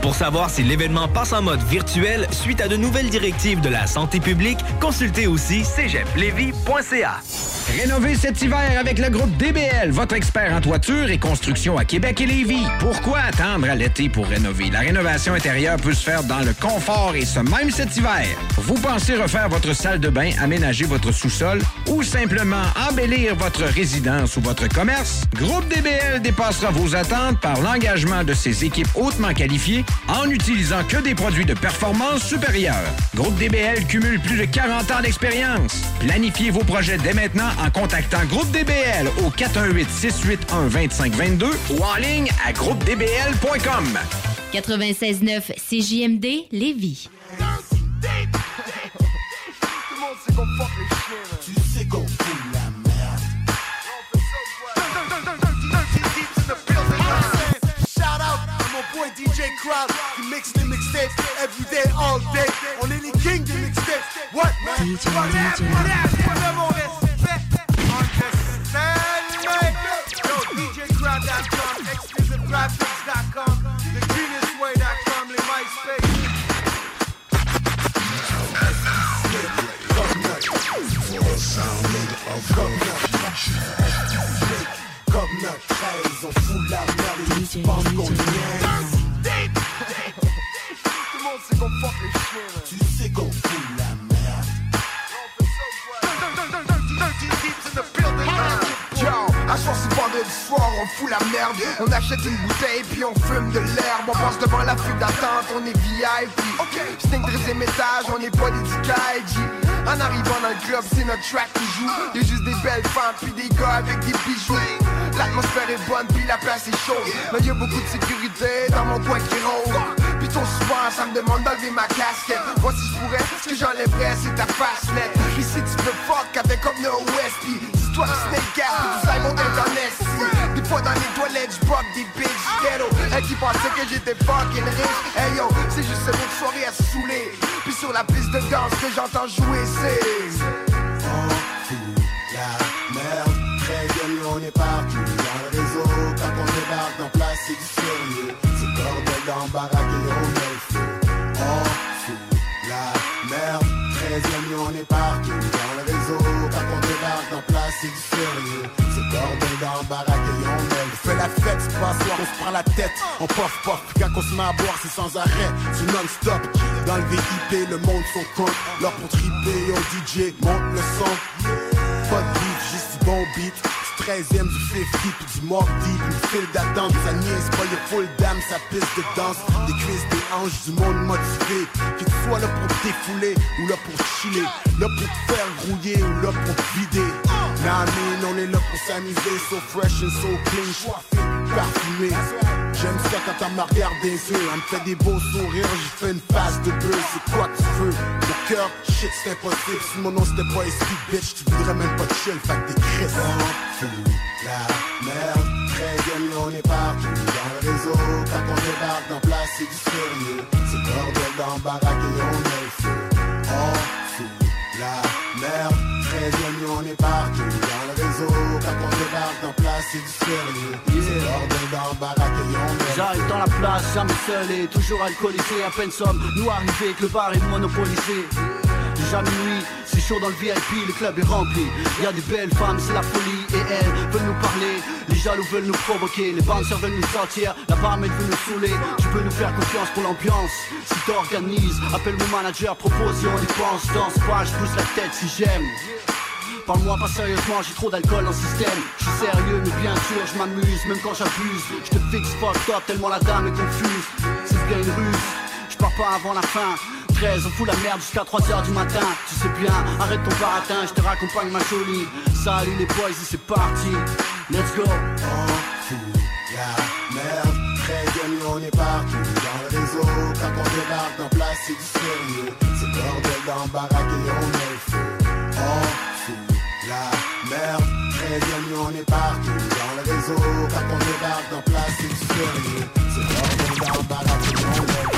Pour savoir si l'événement passe en mode virtuel suite à de nouvelles directives de la santé publique, consultez aussi cégeplevy.ca. Rénover cet hiver avec le groupe DBL, votre expert en toiture et construction à Québec et Lévis. Pourquoi attendre à l'été pour rénover? La rénovation intérieure peut se faire dans le confort et ce même cet hiver. Vous pensez refaire votre salle de bain, aménager votre sous-sol ou simplement embellir votre résidence ou votre commerce? Groupe DBL dépassera vos attentes par l'engagement de ses équipes hautement qualifiées en n'utilisant que des produits de performance supérieure. Groupe DBL cumule plus de 40 ans d'expérience. Planifiez vos projets dès maintenant en contactant Groupe DBL au 418-681-2522 ou en ligne à groupedbl.com. 96.9 CJMD Lévis. Qu'on Crowd qui mixe les mixtapes every day, all day. On est les kings des mixtapes. What, man? DJ, What that, DJ. what that, what On achète une bouteille puis on fume de l'herbe. On passe devant la file d'attente, on est VIP Sting 13 étage, on n'est pas des En arrivant dans le club, c'est notre track qui joue. Y'a juste des belles femmes puis des gars avec des bijoux. L'atmosphère est bonne puis la place est chaude. Mais y'a beaucoup de sécurité dans mon coin qui rôde. Puis ton soir, ça me demande d'enlever ma casquette. Moi si je pourrais, ce que j'enlèverais c'est ta face net Puis si tu veux fuck avec comme No toi tu snake gas, tu sais mon internet fois dans les toilettes, j'brock des bitches. Ghetto Elle qui pensait que j'étais fucking riche. Hey yo, c'est juste une autre soirée à saouler. Puis sur la piste de danse que j'entends jouer c'est On fout la merde Très nous on est partout dans le réseau Quand on débarque dans place, c'est du sérieux C'est bordel dans baraque et on met feu On fout la merde Très bien, nous on est partout dans le réseau Quand on débarque dans place, c'est du sérieux C'est bordel dans baraque et fait la fête, c'est pas soir, on se prend la tête, on puff, puis quand on se met à boire, c'est sans arrêt, c'est non-stop. Dans le VIP, le monde son compte, là pour triper, au DJ, monte le son. Pas de beat, juste du bon beat, du 13ème, du 50, puis du mob deep, une file d'attente, ça niaise pas les full dame, sa piste de danse, des cuisses, des hanches, du monde motivé, que tu sois là pour défouler, ou là pour chiller, là pour te faire grouiller, ou là pour vider. Nah, mine, on est là pour s'amuser, so fresh and so clean, coiffé, parfumé. J'aime ça quand elle me regarde des yeux, elle me fait des beaux sourires, j'ai fait une face de bœuf, c'est quoi que tu veux? Mon cœur, shit, c'est impossible, si mon nom c'était pas SP, bitch, tu voudrais même pas de chill, fait que t'es Chris. Fout la merde. Très bien, on est partout. Dans le réseau Quand on débarque dans place, c'est du sérieux. C'est bordel dans le baraque et on met le feu. On fout la merde On est partout dans le réseau Quand on débarque dans place, c'est du sérieux C'est bordel dans baraque et on J'arrive dans la place, jamais seul et toujours alcoolisé, à peine somme. Nous arrivés que le bar est monopolisé. C'est chaud dans le VIP, le club est rempli. Y a des belles femmes, c'est la folie et elles veulent nous parler. Les jaloux veulent nous provoquer, les bouncers veulent nous sortir, la barmaid veut nous saouler. Tu peux nous faire confiance pour l'ambiance. Si t'organises, appelle mon manager, propose si on y pense. Danse pas, je pousse la tête si j'aime. Parle-moi pas sérieusement, j'ai trop d'alcool le système. Je suis sérieux, mais bien sûr, je m'amuse, même quand j'abuse. Je te fixe fucked up tellement la dame est confuse. C'est bien une ruse, je pars pas avant la fin on fout la merde jusqu'à 3h du matin. Tu sais bien, arrête ton baratin, je te raccompagne ma jolie. Salut les boys, c'est parti, let's go. On fout la merde, très bien, on est partout dans le réseau. Quand on débarque en place, c'est du sérieux. C'est bordel dans on est le feu. On fout la merde, très bien, on est partout dans le réseau. Quand on débarque en place, c'est du sérieux. C'est bordel dans on est le feu.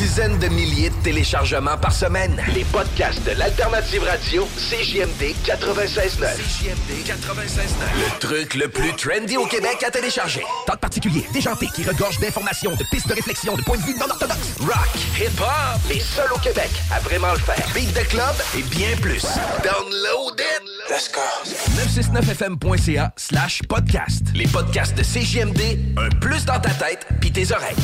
dizaines de milliers de téléchargements par semaine. Les podcasts de l'Alternative Radio, CJMD 96.9. CJMD 96.9. Le truc le plus trendy au Québec à télécharger. Tant de particuliers, déjanté, qui regorge d'informations, de pistes de réflexion, de points de vue non orthodoxes. Rock, hip-hop, les seuls au Québec à vraiment le faire. Beat de club et bien plus. Download it! Let's go! 969fm.ca slash podcast. Les podcasts de CJMD, un plus dans ta tête pis tes oreilles.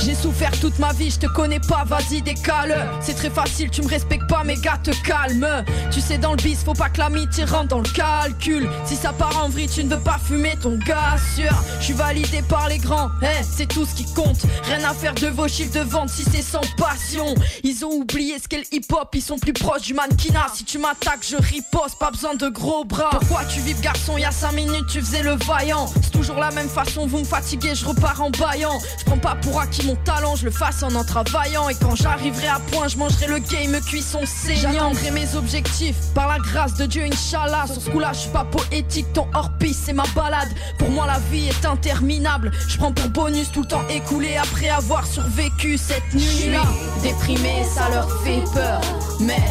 J'ai souffert toute ma vie, je te connais pas, vas-y décale. C'est très facile, tu me respectes pas, mes gars te calme. Tu sais dans le bis, faut pas que l'amitié rentre dans le calcul. Si ça part en vrille, tu ne veux pas fumer ton gars sûr. Je validé par les grands, eh, c'est tout ce qui compte. Rien à faire de vos chiffres de vente si c'est sans passion. Ils ont oublié ce qu'est le hip-hop, ils sont plus proches du mannequinat. Si tu m'attaques, je riposte, pas besoin de gros bras. Pourquoi tu vives garçon, y a 5 minutes tu faisais le vaillant. C'est toujours la même façon, vous me fatiguez, je repars en baillant. Je prends pas pour acquis mon talent, je le fasse en en travaillant. Et quand j'arriverai à point, je mangerai le game cuisson saignant. J'atteindrai mes objectifs, par la grâce de Dieu, Inch'Allah. Sur ce coup-là, je suis pas poétique, ton hors-piste c'est ma balade. Pour moi la vie est interminable. Je prends pour bonus tout le temps écoulé après avoir survécu cette nuit-là. Déprimé, ça leur fait peur. Mais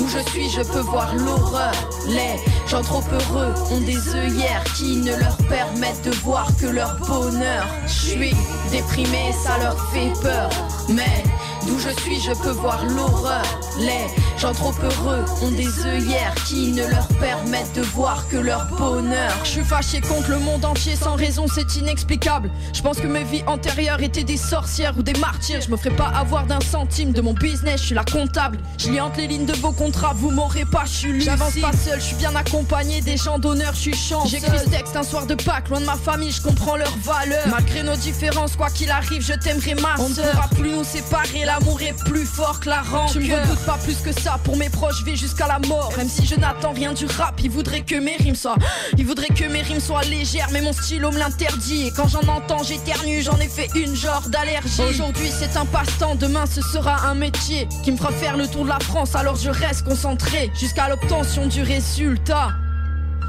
D'où je suis, je peux voir l'horreur. Les gens trop heureux ont des œillères qui ne leur permettent de voir que leur bonheur. Je suis déprimé, ça leur fait peur. Mais d'où je suis, je peux voir l'horreur. Les gens trop heureux ont des œillères qui ne leur permettent de voir que leur bonheur. Je suis fâché contre le monde entier sans raison, c'est inexplicable. Je pense que mes vies antérieures étaient des sorcières ou des martyrs. Je me ferai pas avoir d'un centime de mon business, je suis la comptable. Je lis entre les lignes de vos contrats, vous m'aurez pas, je suis. J'avance pas seul, je suis bien accompagné des gens d'honneur, je suis chanceux. J'écris ce texte un soir de Pâques, loin de ma famille, je comprends leurs valeurs. Malgré nos différences, quoi qu'il arrive, je t'aimerai ma On ne pourra plus nous séparer, l'amour est plus fort que la rancœur. Tu me redoutes pas plus que ça, pour mes proches, je vais jusqu'à la mort. Même si je n'attends rien du rap, ils voudraient que mes rimes soient. Ils voudraient que mes rimes soient légères, mais mon stylo me l'interdit. Et quand j'en entends, j'éternue, j'en ai fait une genre d'allergie. Aujourd'hui, c'est un passe-temps, demain, ce sera un métier qui me fera faire le tour de la France, alors je reste concentré jusqu'à l'obtention du résultat.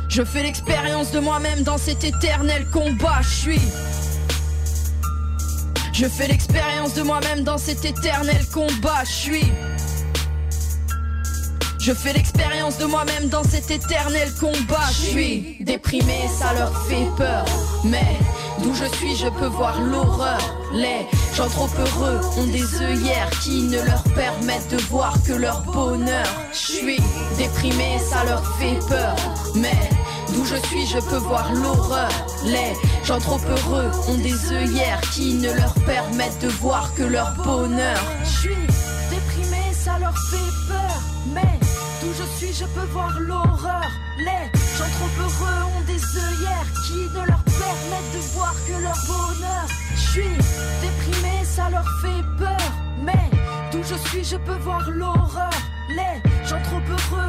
Je fais l'expérience de moi-même dans cet éternel combat, je suis. Je fais l'expérience de moi-même dans cet éternel combat, je suis. Je fais l'expérience de moi-même dans cet éternel combat. Je suis déprimé, ça leur fait peur. Mais d'où je suis, je peux voir l'horreur. Les gens trop heureux ont des œillères qui ne leur permettent de voir que leur bonheur. Je suis déprimé, ça leur fait peur. Mais D'où je suis, je peux voir l'horreur. Les gens trop heureux ont des œillères qui ne leur permettent de voir que leur bonheur. Déprimé, ça leur fait peur. D'où je suis, je peux voir l'horreur. Les gens trop heureux ont des œillères qui ne leur permettent de voir que leur bonheur. Je suis déprimé, ça leur fait peur. Mais d'où je suis, je peux voir l'horreur. Les gens trop heureux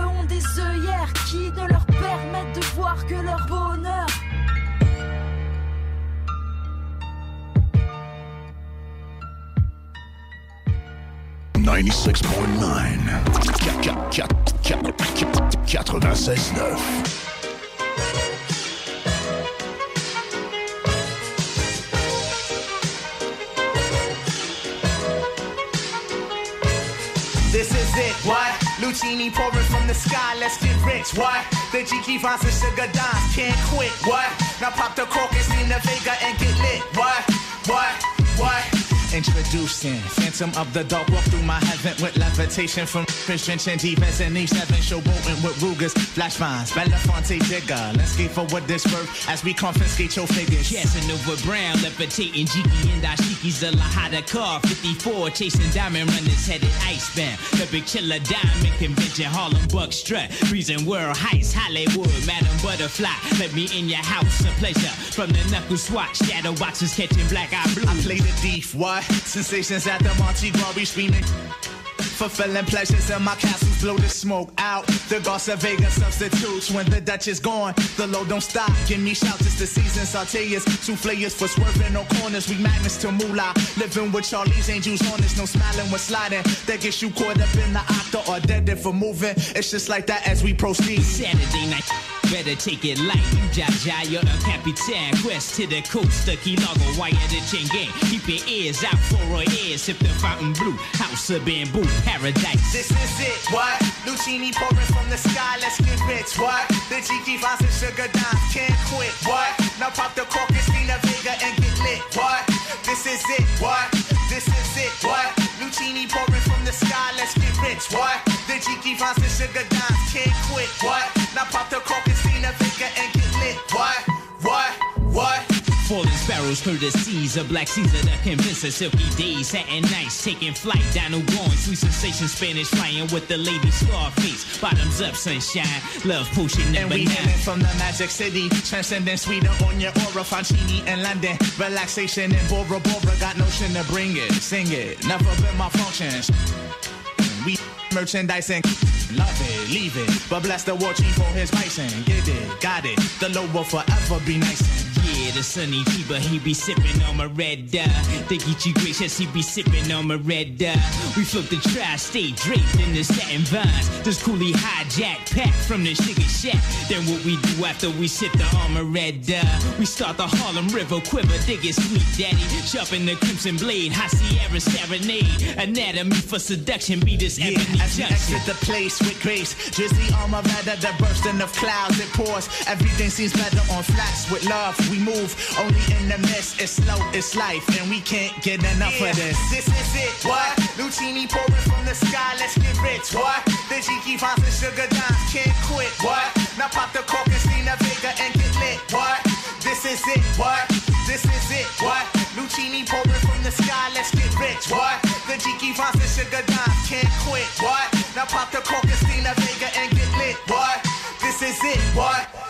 This is it, what? Lucini pouring from the sky, let's get rich, what? The Gigi Vines and Sugar Dimes can't quit, what? Now pop the cork and see the Vega and get lit, what? What? What? Introducing Phantom of the Dark Walk through my heaven with levitation from Christian Divas and E7 showboating with Rugers, Flash Vines, Belafonte Digger. Let's skate for what this worth as we confiscate your figures. Casanova Brown, levitating Jiki and Ashiki's a Lahada car. 54, chasing diamond runners headed icebound. The big killer diamond convention, Harlem Buck strut. Freezing world heights, Hollywood, Madam Butterfly. Let me in your house, a pleasure. From the knuckle swatch, shadow boxes catching black eye blue. I play the thief, what? Sensations at the Monte Gras, we screaming. Fulfilling pleasures in my castles, blow the smoke out. The Garza Vega substitutes when the Dutch is gone. The load don't stop. Give me shouts, it's the season. Sauteers, souffleurs for swerving no corners. We magnets to moolah. Living with Charlie's angels on this, no smiling when sliding. That gets you caught up in the octa or dead for moving. It's just like that as we proceed. Saturday night. Better take it light, jaja, you're a capitan. Quest to the coast, the key logo, wire the chain gang. Keep your ears out for our ears, sip the fountain blue. House of bamboo, paradise. This is it, what? Lucini pouring from the sky, let's get rich, what? The Jiki finds and sugar dimes, can't quit, what? Now pop the cork, Christina Vega and get lit, what? This is it, what? This is it, what? Lucini pouring from the sky, let's get rich, what? The Jiki finds and sugar dimes, Sparrows through the seas, a black Caesar that convince us silky days, satin nights, taking flight, down going, sweet sensation, Spanish flying with the lady Scarface, bottoms up, sunshine, love potion And number we nine. from the magic city, transcending sweeter on your aura, Fancini and London, relaxation in Bora Bora, got notion to bring it, sing it, never been my function. We merchandise and love it, leave it, but bless the war chief for his bison, get it, got it, the low will forever be nice. The sunny fever, he be sipping on my red dye. The Geechee gracious, he be sipping on my red dye. We float the tri-state draped in the satin vines. This coolie hijack pack from the sugar shack. Then what we do after we sip the armor red dye? We start the Harlem River quiver, dig it sweet daddy. Sharpen the crimson blade, high Sierra serenade. Anatomy for seduction, be this Yeah, ebony as we junction. exit the place with grace, drizzly armor rather the bursting of clouds it pours. Everything seems better on flats with love. We move only in the mist. It's slow, it's life, and we can't get enough of this. This is it. What? Lucini pouring from the sky. Let's get rich. What? The Jiki finds and sugar dimes can't quit. What? Now pop the cork and Stina Vega and get lit. What? This is it. What? This is it. What? Lucini pouring from the sky. Let's get rich. What? The Jiki finds and sugar dimes can't quit. What? Now pop the cork and Stina Vega and get lit. What? This is it. What?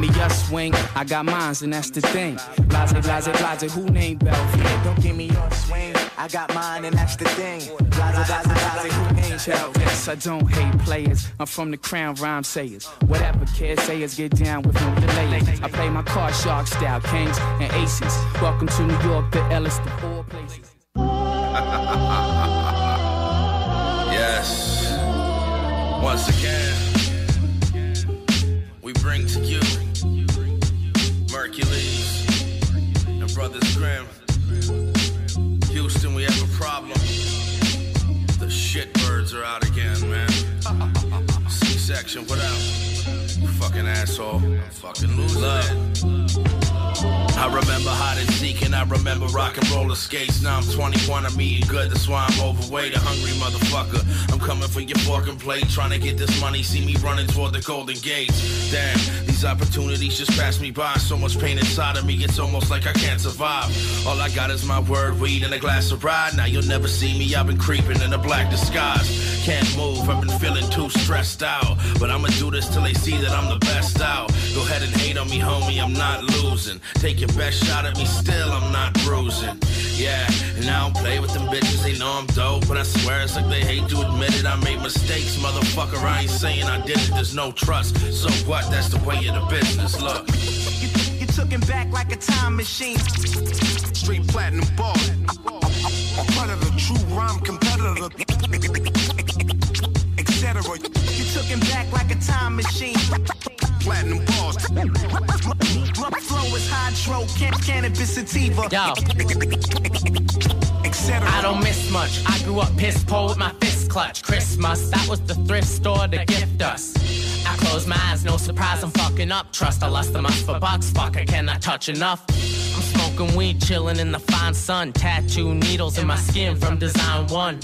Me your swing, I got mines and that's the thing. Blase, blase, blase, who named Belfield? Don't give me your swing, I got mine and that's the thing. Blase, blase, blase, who named Tell this, I don't hate players. I'm from the crown rhyme sayers. Whatever kids say is get down with no delay. I play my card shark style, kings and aces. Welcome to New York, the Ellis, the four places. Yes. Once again, we bring to you Brothers Grimm. Houston, we have a problem. The shitbirds are out again, man. C-section, what up? You fucking asshole. I'm fucking loser. I remember hide and seek and I remember rock and roller skates. Now I'm 21, I'm eating good, that's why I'm overweight. A hungry motherfucker. I'm coming for your fucking plate, trying to get this money. See me running toward the Golden Gates. Damn, these opportunities just pass me by. So much pain inside of me, it's almost like I can't survive. All I got is my word, weed, and a glass of ride. Now you'll never see me, I've been creeping in a black disguise. Can't move, I've been feeling too stressed out. But I'ma do this till they see that I'm the best out. Go ahead and hate on me, homie, I'm not losing. Take your best shot at me, still I'm not bruising. Yeah, and I don't play with them bitches, they know I'm dope. But I swear it's like they hate to admit it. I made mistakes, motherfucker. I ain't saying I did it, there's no trust. So what? That's the way of the business. Look. You took him back like a time machine. Straight platinum ball. Part of the true rhyme competitor. Etc. You took him back like a time machine. Platinum balls. My flow is hydro, cannabis sativa. Yo. I don't miss much. I grew up piss poor with my fist clutch. Christmas, that was the thrift store to gift us. I close my eyes, no surprise, I'm fucking up. Trust I lust them up for bucks, fuck, I cannot touch enough. Smoking weed, chilling in the fine sun. Tattoo needles in my skin from design one.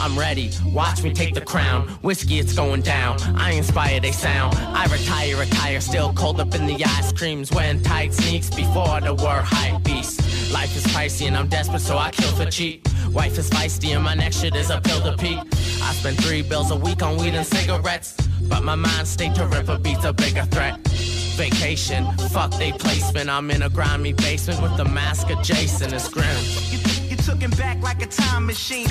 I'm ready, watch me take the crown. Whiskey, it's going down. I inspire, they sound. I retire, retire, still cold up in the ice creams. Wearing tight sneaks before the word hype beast. Life is pricey and I'm desperate, so I kill for cheap. Wife is feisty and my next shit is a pill to peak. I spend three bills a week on weed and cigarettes, but my mind state to rip a beat's a bigger threat. Vacation. Fuck they placement. I'm in a grimy basement with the mask of Jason. It's grim. You, you took him back like a time machine.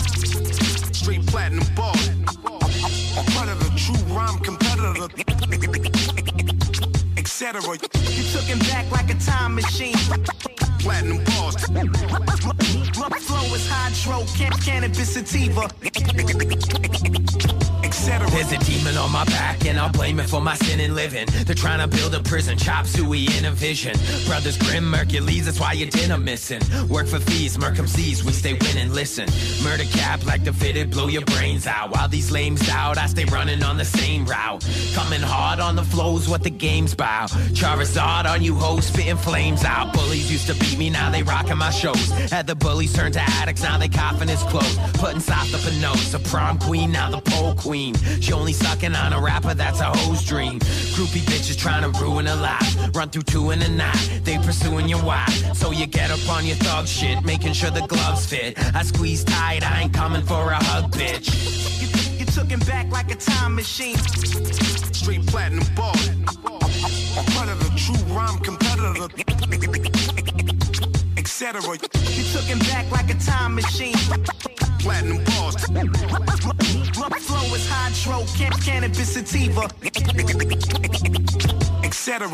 Straight platinum ball. A part of the true rhyme competitor. Etc. You took him back like a time machine. Platinum balls. Flow is hydro, can cannabis sativa. There's a demon on my back, and I'll blame it for my sin in living. They're trying to build a prison, chop suey in a vision. Brothers Grim, Hercules, that's why your dinner missing. Work for fees, Mercum sees, we stay winning. Listen, murder cap like the fitted, blow your brains out. While these lames out, I stay running on the same route. Coming hard on the flows, what the game's bout. Charizard on you hoes, spitting flames out. Bullies used to beat me, now they rocking my shows. Had the bullies turn to addicts, now they coughing his clothes. Putting soft up a nose, a prom queen, now the pole queen. She only sucking on a rapper, that's a hoe's dream. Groupie bitches trying to ruin her life. Run through two in a night, they pursuing your wife. So you get up on your thug shit, making sure the gloves fit. I squeeze tight, I ain't coming for a hug, bitch. You, you took him back like a time machine. Straight platinum ball. A the true rhyme competitor. Etc. You took him back like a time machine. Platinum balls. Flow is hydro, cannabis sativa. Etc.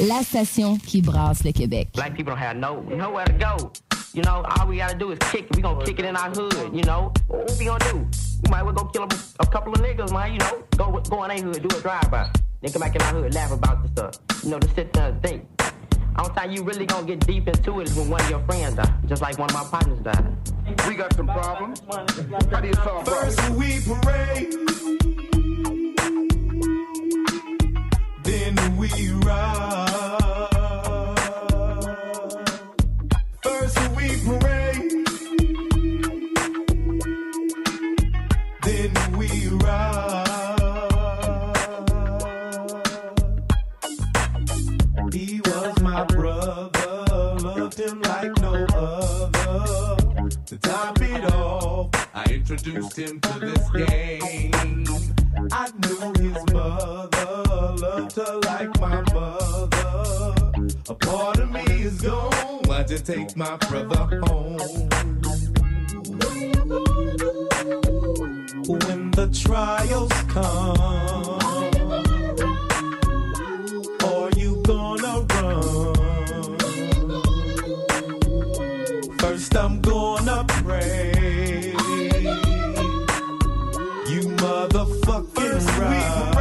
La station qui brasse le Québec. Black people don't have no nowhere to go. You know, all we gotta do is kick. We gonna kick it in our hood. You know, what we gonna do? We might well go kill a, a couple of niggas, man. You know, go go in their hood, do a drive by. Then come back in our hood, laugh about the stuff. You know, to sit there and think. Only time you really gonna get deep into it is when one of your friends die, just like one of my partners died. We got some problems. How do you solve problems? First we parade, then we ride. To top it off, I introduced him to this game. I knew his mother loved her like my mother. A part of me is gone. I just take my brother home. When the trials come, I'm gonna pray. You motherfucking right.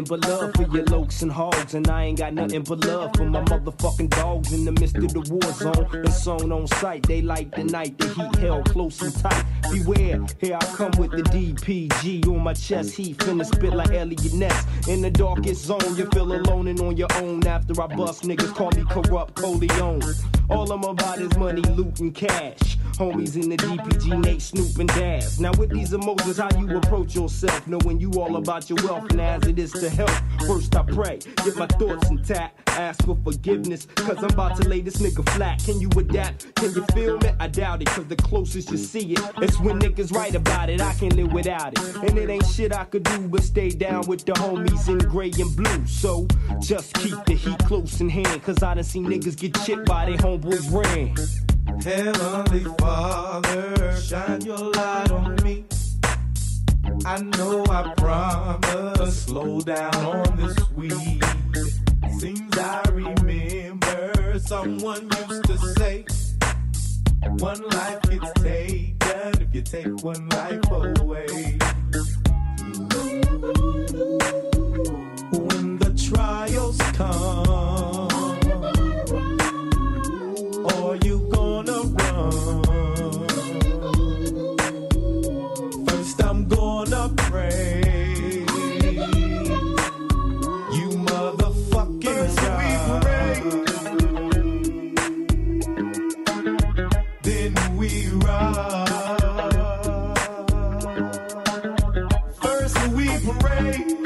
Nothing but love for your lokes and hogs, and I ain't got nothing but love for my motherfucking dogs in the midst of the war zone. It's on on sight, they light the night, the heat held close and tight. Beware, here I come with the DPG on my chest, heat finna spit like Elliot Ness. In the darkest zone, you feel alone and on your own. After I bust, niggas call me corrupt Coleon. All I'm about is money, loot, and cash. Homies in the DPG, Nate, Snoop, and Daz. Now with these emotions, how you approach yourself, knowing you all about your wealth and as it is to help. First I pray, get my thoughts intact, ask for forgiveness, cause I'm about to lay this nigga flat. Can you adapt? Can you feel me? I doubt it, cause the closest you see it, it's when niggas write about it. I can't live without it. And it ain't shit I could do but stay down with the homies in gray and blue. So just keep the heat close in hand, cause I done seen niggas get chipped by their homeboys ran. Heavenly Father, shine your light on me. I know I promised slow down on this weed. Seems I remember someone used to say, one life gets taken if you take one life away. When the trials come, are you gonna run? First, I'm gonna pray. You motherfucking. Then we. First, we.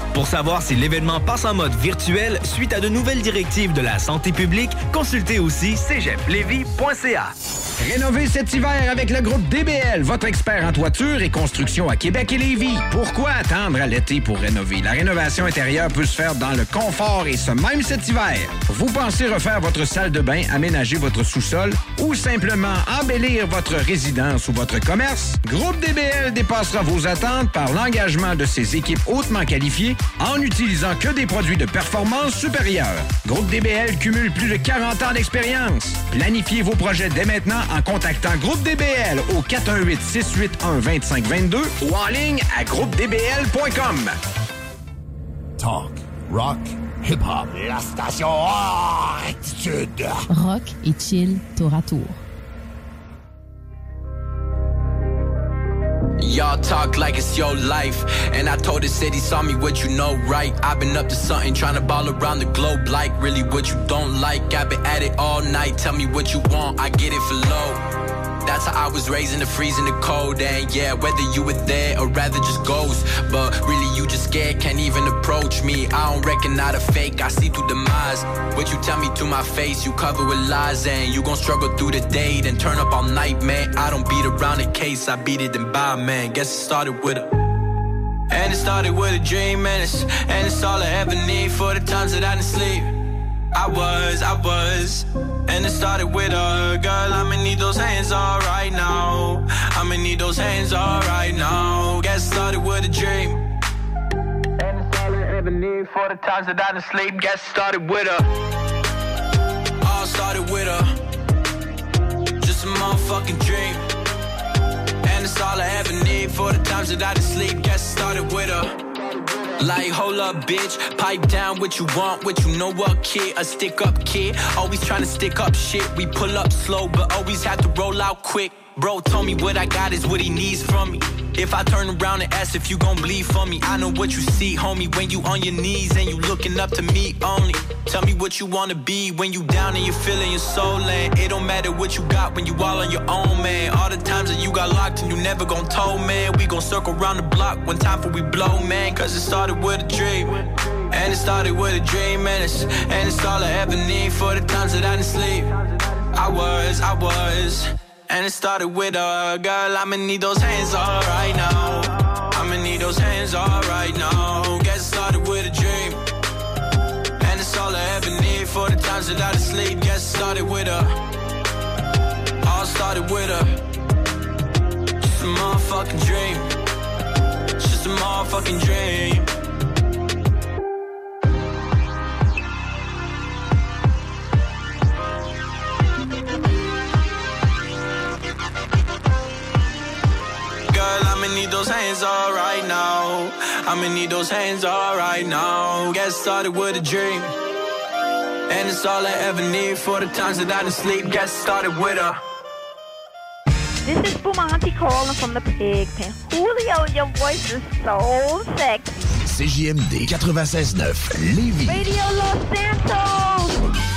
Pour savoir si l'événement passe en mode virtuel suite à de nouvelles directives de la santé publique, consultez aussi cégeplevy.ca. Rénover cet hiver avec le groupe DBL, votre expert en toiture et construction à Québec et Lévis. Pourquoi attendre à l'été pour rénover? La rénovation intérieure peut se faire dans le confort et ce même cet hiver. Vous pensez refaire votre salle de bain, aménager votre sous-sol ou simplement embellir votre résidence ou votre commerce? Groupe DBL dépassera vos attentes par l'engagement de ses équipes hautement qualifiées en n'utilisant que des produits de performance supérieure. Groupe DBL cumule plus de 40 ans d'expérience. Planifiez vos projets dès maintenant en contactant Groupe DBL au 418-681-2522 ou en ligne à groupedbl.com. Talk, rock, hip-hop. La station attitude. Rock et chill tour à tour. Y'all talk like it's your life. And I told the city, saw me what you know, right? I've been up to something, trying to ball around the globe, like really what you don't like. I've been at it all night, tell me what you want, I get it for low. That's how I was raised in the freezing the cold And yeah, whether you were there or rather just ghost But really you just scared, can't even approach me. I don't reckon not a fake, I see through demise. What you tell me to my face, you cover with lies And you gon' struggle through the day, then turn up all night, man. I don't beat around the case, I beat it and buy, man. Guess it started with a and it started with a dream, and it's, and it's all I ever need for the times that I didn't sleep. I was, I was. And it started with a girl, I'ma need those hands all right now. I'ma need those hands all right now. Get started with a dream. And it's all I ever need for the times that I didn't sleep. Get started with a. All started with a. Just a motherfucking dream. And it's all I ever need for the times that I didn't sleep. Get started with a. Like, hold up, bitch. Pipe down what you want, what you know what, kid. A stick up kid. Always trying to stick up shit. We pull up slow, but always have to roll out quick. Bro told me what I got is what he needs from me. If I turn around and ask if you gon' bleed for me, I know what you see, homie. When you on your knees and you looking up to me only. Tell me what you wanna be when you down and you feeling your soul and it don't matter what you got when you all on your own, man. All the times that you got locked and you never gon' told, man. We gon' circle around the block one time for we blow, man. Cause it started with a dream. And it started with a dream, and it's, and it's all I ever need for the times that I didn't sleep. I was, I was. And it started with a girl, I'ma need those hands all right now. I'ma need those hands all right now. Get started with a dream. And it's all I ever need for the times that I sleep. Get started with a. All started with a. Just a motherfucking dream. Just a motherfucking dream. Those hands all right now. I'ma need those hands all right now. Get started with a dream. And it's all I ever need for the times that I didn't sleep. Get started with a. This is Bumanti calling from the pig pen. Julio, your voice is so sexy. CJMD 96.9 Lévis. Radio Los Santos.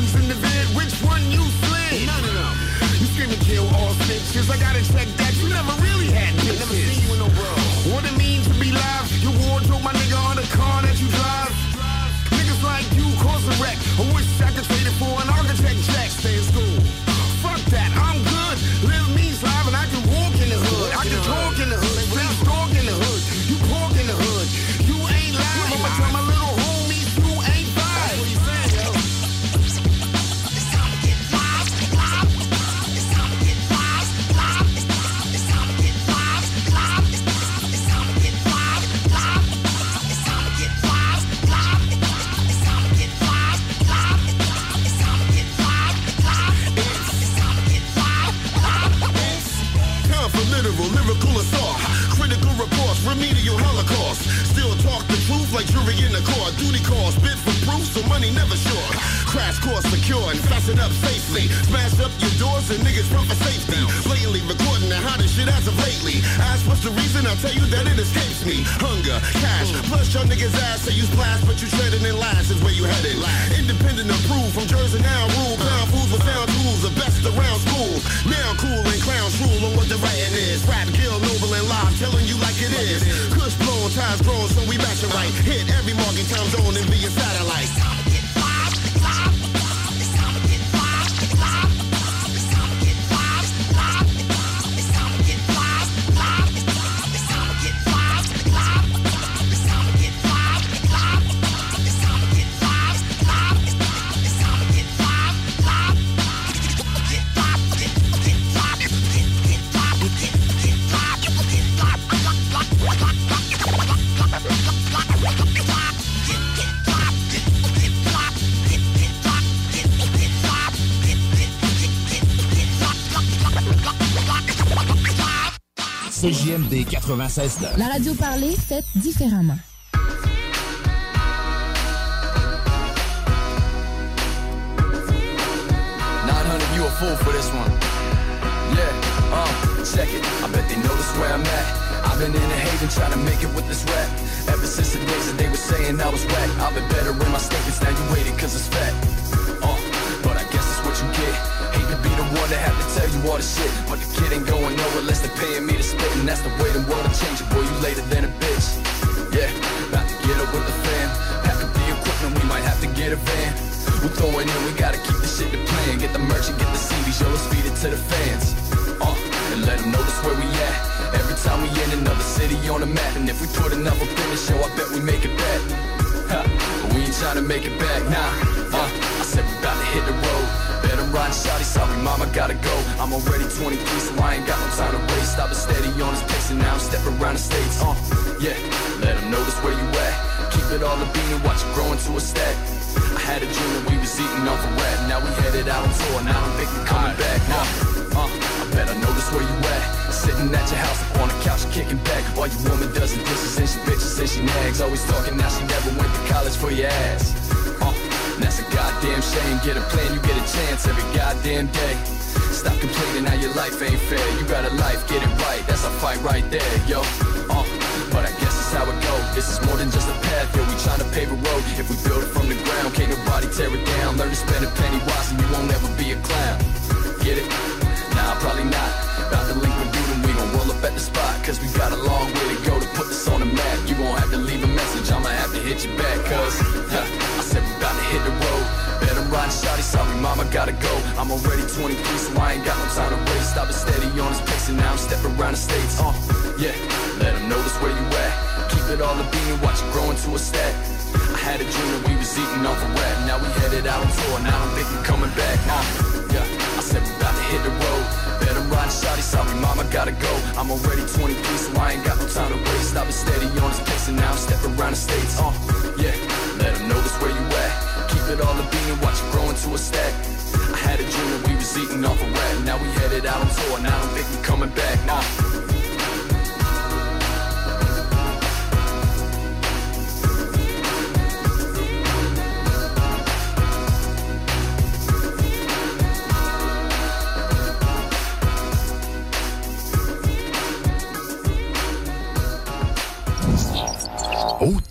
Hoes in the vid, which one you slid? None of them. You scream and kill all snitches. I gotta check that. You never really had bitches. Never seen you in the world. What it means to be live. Your wardrobe, my nigga, on the car that you drive. Niggas like you cause a wreck. Like jury in the court. Duty calls, bid for proof, so money never short. Crash course secure and fasten up safely. Smash up your doors and niggas run for safety. Blatantly recording the hottest shit as of lately. Ask what's the reason, I'll tell you that it escapes me. Hunger, cash, plus your niggas ass say you splash, but you treading in last is where you headed. Independent approved from Jersey now rule. Pound fools with sound tools, the best around school. Now cool and clowns rule on what the writing is. Rap, kill, noble and live, telling you like it is. Kush blown, ties grown, so we matching right. Hit every market time zone and be a satellite. CJMD 96 La radio parlée, faite différemment. Nine hundred, you a fool for this one. Yeah, uh, check it. I bet they notice where I'm at. I've been in a haven trying to make it with this rap. Ever since the days that they were saying I was whack. I've been better in my statements, now you waiting cause it's fat. Uh, but I guess that's what you get. To have to tell you all the shit. But the kid ain't going nowhere unless they're paying me to spit. And that's the way the world will change boy, you later than a bitch. Yeah, about to get up with the fam. Pack up the equipment, we might have to get a van. We throwing in, we gotta keep the shit to plan. Get the merch and get the CDs, yo, let's feed it to the fans. Uh, and let them notice where we at. Every time we in another city on the map. And if we put in the show, I bet we make it back. Ha, we ain't trying to make it back, nah. Uh, I said we about to hit the road. Better run, sorry, mama, gotta go. I'm already 23, so I ain't got no time to waste. I've been steady on this pace, and now I'm stepping around the states. Uh, yeah, let them notice where you at. Keep it all a bean and watch it grow into a stack. I had a dream that we was eating off a rat. Now we headed out on tour, now I'm thinking coming back. Nah, uh, I better notice where you at. Sitting at your house up on the couch, kicking back. While your woman does the dishes and she bitches and she nags. Always talking, now she never went to college for your ass. That's a goddamn shame. Get a plan, you get a chance every goddamn day. Stop complaining how your life ain't fair. You got a life, get it right. That's a fight right there, yo. Uh, but I guess it's how it go. This is more than just a path, yo. We tryna pave a road. If we build it from the ground, can't nobody tear it down. Learn to spend a penny wise, and you won't ever be a clown. Get it? Nah, probably not. About to link at the spot. Cause we got a long way to go to put this on the map. You won't have to leave a message, I'ma have to hit you back. Cause huh, I said we about to hit the road. Better run, shawty, sorry, mama, gotta go. I'm already 23, so I ain't got no time to waste. I've been steady on this pace, and now I'm stepping around the states. Uh, yeah, let them notice where you at. Keep it all a beat and watch it grow into a stack. I had a dream that we was eating off a rat. Now we headed out on tour, now I'm thinking coming back. Uh, yeah, I said we about to hit the road. Better run, shawty, sorry, mama, gotta go. I'm already 23, so I ain't got no time to waste. I've been steady on this pace, and now I'm stepping around the states. Uh, yeah, let them notice where you at. Keep it all a beat and watch it grow into a stack. I had a dream that we was eating off a rat. Now we headed out on tour, now I'm thinking coming back. Nah.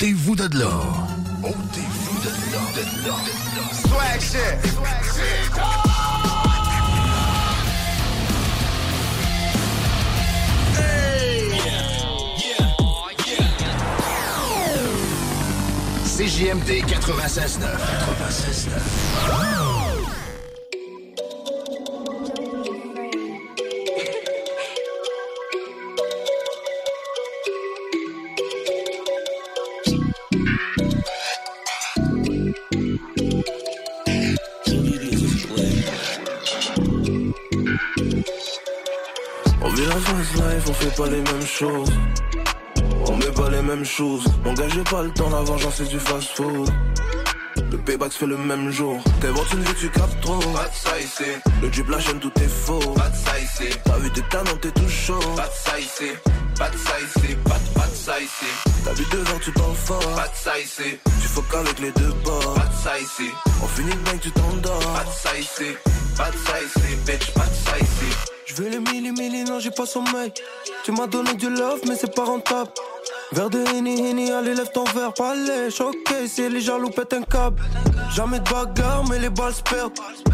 Ôtez-vous de là. Ôtez-vous de là. Swag shit. CJMD 96.9. 96.9. On vit la fast life, on fait pas les mêmes choses. On met pas les mêmes choses. J'ai pas le temps, la vengeance c'est du fast food. Payback fait le même jour. T'inventes une vie, tu captes trop. Pas de ça ici. Le drip, la chaîne, tout est faux. Pas de ça ici. T'as vu tes talents, t'es tout chaud. Pas de ça ici. Pas de ça ici. Pas de, pas de ça ici. T'as vu devant, tu t'en fort. Pas de ça ici. Tu faut qu'avec les deux bords. Pas de ça ici. On finit le bain, tu t'endors. Pas de ça ici. Pas de ça ici. Bitch, pas de ça ici. Je veux les milli milli, non j'ai pas sommeil. Tu m'as donné du love, mais c'est pas rentable. Verre de Henny, Henny, allez lève ton verre, pas lèche, ok, c'est les jaloux pètent un câble. Jamais de bagarre, mais les balles se perdent.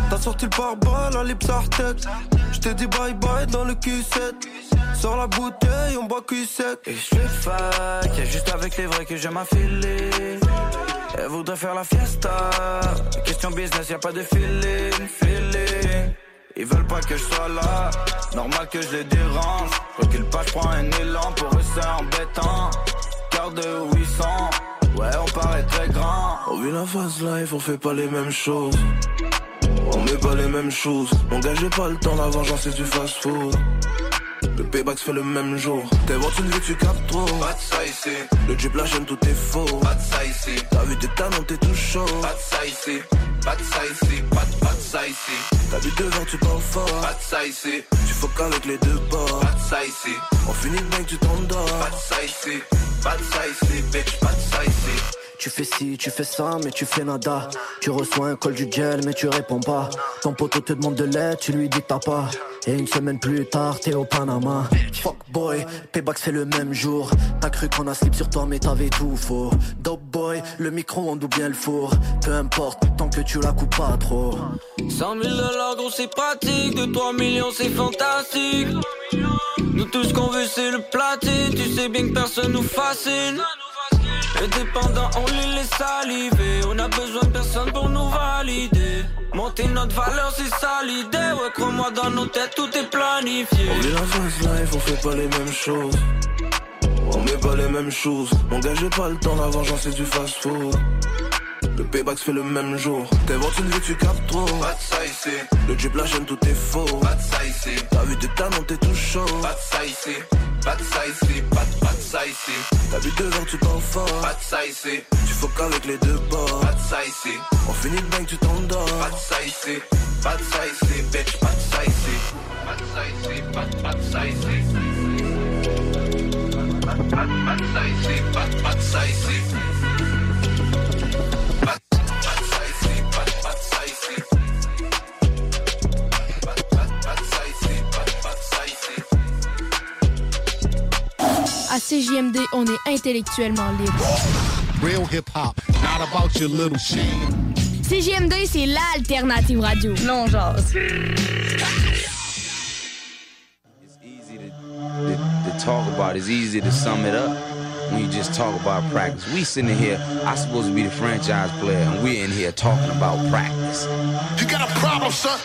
T'as sorti le pare-balles, la lips artec. J'te dis bye bye dans le Q7. Sors la bouteille, on boit cul sec. Et je suis fac, y'a juste avec les vrais que j'aime affiler. Elle voudrait faire la fiesta. Question business, y'a pas de feeling, feeling. Ils veulent pas que je sois là, normal que je les dérange. Recule pas, je prends un élan, pour eux c'est embêtant. Cœur de 800, ouais, on paraît très grand. On vit la fast life, on fait pas les mêmes choses. On met pas les mêmes choses. J'ai pas le temps, la vengeance c'est du fast food. Le payback se fait le même jour. T'inventes une vie, tu captes trop. Pas de ça ici. Le drip, la chaîne, tout est faux. Pas de ça ici. T'as vu tes talents, t'es tout chaud. Pas de ça ici. Pas de ça ici. Pas de, pas de ça ici. T'as vu devant, tu t'en fort. Pas de ça ici. Tu faut qu'avec les deux bords. Pas de ça ici. On finit le bain, tu t'endors. Pas de ça ici. Pas de ça ici. Bitch, pas de ça ici. Tu fais ci, tu fais ça, mais tu fais nada. Tu reçois un call du gel, mais tu réponds pas. Ton poteau te demande de l'aide, tu lui dis t'as pas. Et une semaine plus tard, t'es au Panama. Fuck boy, payback fait le même jour. T'as cru qu'on a slip sur toi, mais t'avais tout faux. Dope boy, le micro on ou bien le four. Peu importe, tant que tu la coupes pas trop. 100 000 dollars, gros, c'est pratique. De 3 millions, c'est fantastique. Nous, tout ce qu'on veut, c'est le platine. Tu sais bien que personne nous fascine. Les dépendants, on les laisse saliver. On a besoin de personne pour nous valider. Monter notre valeur, c'est ça l'idée. Ouais, crois-moi, dans nos têtes, tout est planifié. On vit la fast life, on fait pas les mêmes choses. On met pas les mêmes choses. J'ai pas le temps, la vengeance c'est du fast food. Le payback se fait le même jour. T'inventes une vie, tu captes trop. Pas de ça ici. Le drip, la chaîne, tout est faux. Pas de ça ici. T'as vu tes talents, t'es tout chaud. Pas de ça ici. Pas de ça ici. Pas de, pas de ça ici. T'as vu devant, tu t'en fort. Pas de ça ici. Tu faut qu'avec les deux bords. Pas de ça ici. On finit le bain, tu t'endors. Pas de ça ici. Pas de ça ici. Bitch, pas de ça ici. Pas de ça ici. Pas de, ça ici. Pas de, ça ici. Pas de ça ici. À CJMD, on est intellectuellement libre. Real hip hop, not about your little shit. CJMD, c'est l'alternative radio. Non, genre. to talk about. It's easy to sum it up when you just talk about practice. We sitting here, I'm supposed to be the franchise player, and we're in here talking about practice. You got a problem, son?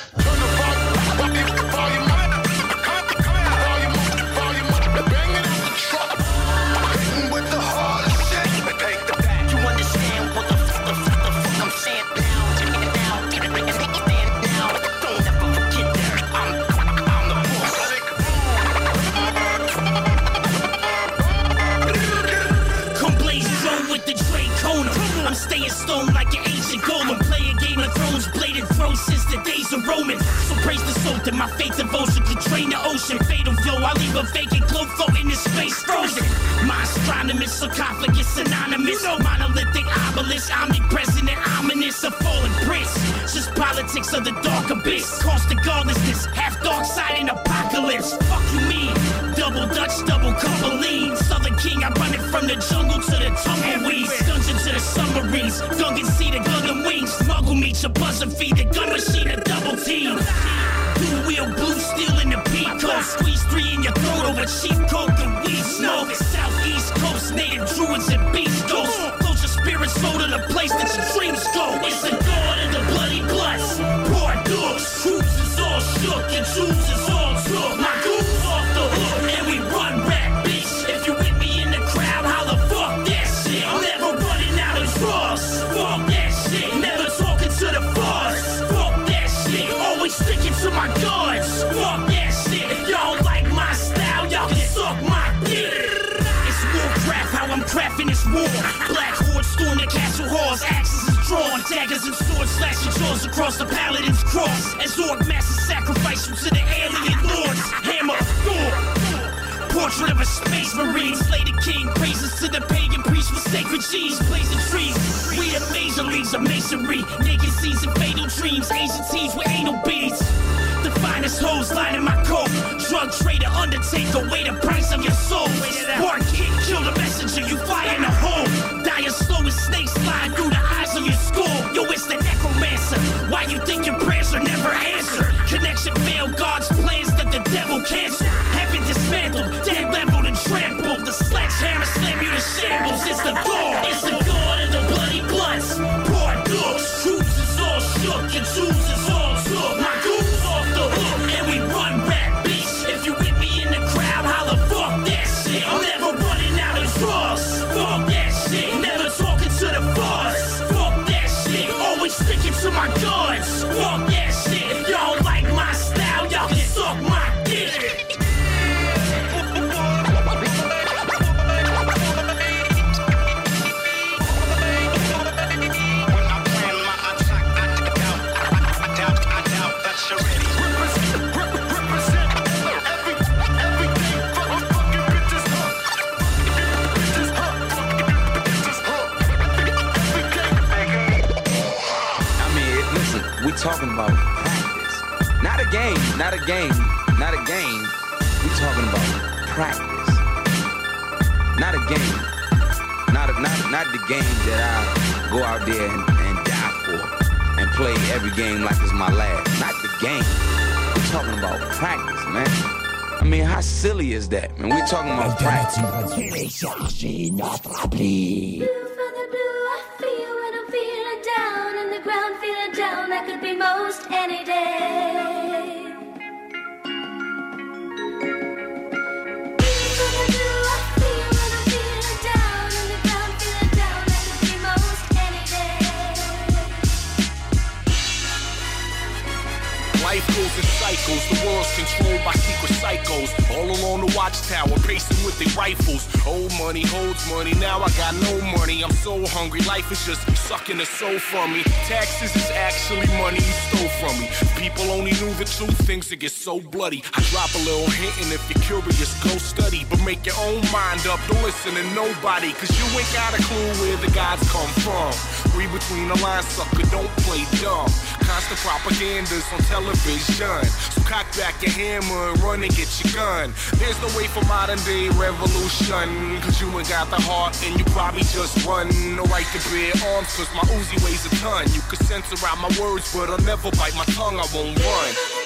Across the paladin's cross. As orc masses sacrifice to the alien lords. Hammer of Thor. Portrait of a space marine, slay the king, praises to the pagan priest with sacred cheese, blazing trees. We the major leagues of masonry, naked seas and fatal dreams, Asian teens with anal beads. The finest hoes lining my coat. Drug trader, undertaker, weigh the price of your soul. Spark game that I go out there and, and die for and play every game like it's my last. Not the game. We're talking about practice, man. I mean, how silly is that, man? We're talking about practice. In cycles, the world's controlled by secret psychos. All along the watchtower, pacing with their rifles. Old money holds money, now I got no money. I'm so hungry, life is just sucking the soul from me. Taxes is actually money you stole from me. People only knew the truth, things would get so bloody. I drop a little hint, and if you're curious, go study. But make your own mind up, don't listen to nobody. Cause you ain't got a clue where the gods come from. Read between the lines, sucker, don't play dumb. Constant propaganda's on television. So cock back your hammer and run and get your gun. There's no way for modern day revolution. Cause you ain't got the heart and you probably just run. No right to bear arms cause my Uzi weighs a ton. You can censor out my words, but I'll never bite my tongue, I won't run.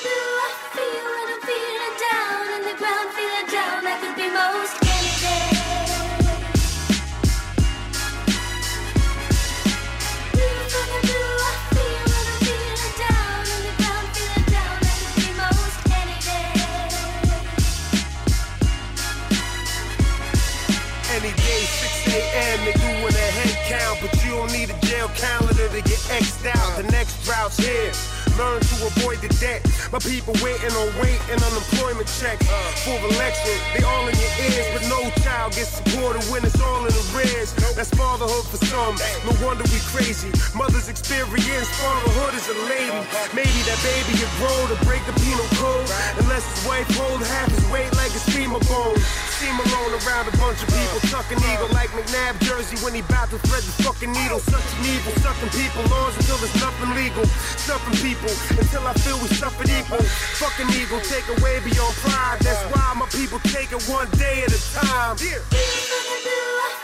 a.m., they doing a head count, but you don't need a jail calendar to get X'd out. The next droughts here. Learn to avoid the debt. My people waiting on wait and unemployment checks. For election, they all in your ears, but no child gets supported when it's all in arrears. That's fatherhood for some. No wonder we crazy. Mother's experience, fatherhood is a lady. Maybe that baby will grow to break the penal code. Unless his wife hold half his weight like a steamer bone. Steam alone around a bunch of people. Tucking eagle like McNabb jersey when he bout to thread the fucking needle. Such an evil, sucking people arms until there's nothing legal. Stuffing people until I feel we suffered equal. Fucking evil, take away beyond pride. That's why my people take it one day at a time. blue,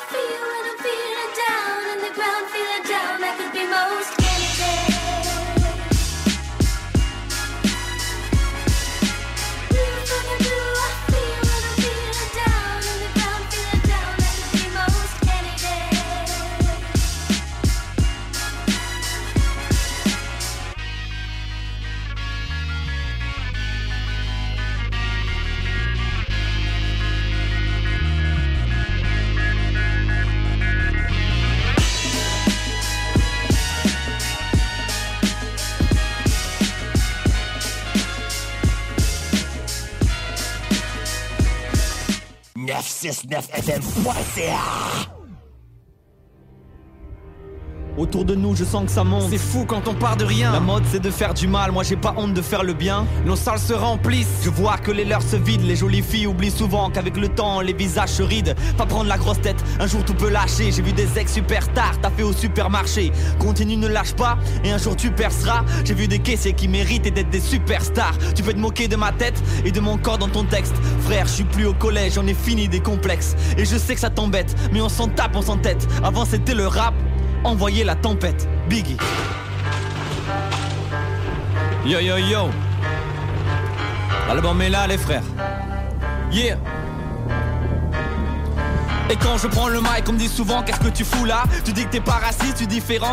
969FM Voici Autour de nous, je sens que ça monte. C'est fou quand on part de rien. La mode, c'est de faire du mal. Moi, j'ai pas honte de faire le bien. Nos salles se remplissent. Je vois que les leurs se vident. Les jolies filles oublient souvent qu'avec le temps, les visages se rident. Pas prendre la grosse tête, un jour tout peut lâcher. J'ai vu des ex superstars, t'as fait au supermarché. Continue, ne lâche pas, et un jour tu perceras. J'ai vu des caissiers qui méritent d'être des superstars. Tu peux te moquer de ma tête et de mon corps dans ton texte. Frère, je suis plus au collège, on est fini des complexes. Et je sais que ça t'embête, mais on s'en tape, on s'en tête. Avant c'était le rap, envoyez la tempête. Biggie. Yo yo yo L'album est là les frères Yeah et quand je prends le mic, on me dit souvent qu'est-ce que tu fous là? Tu dis que t'es pas raciste, tu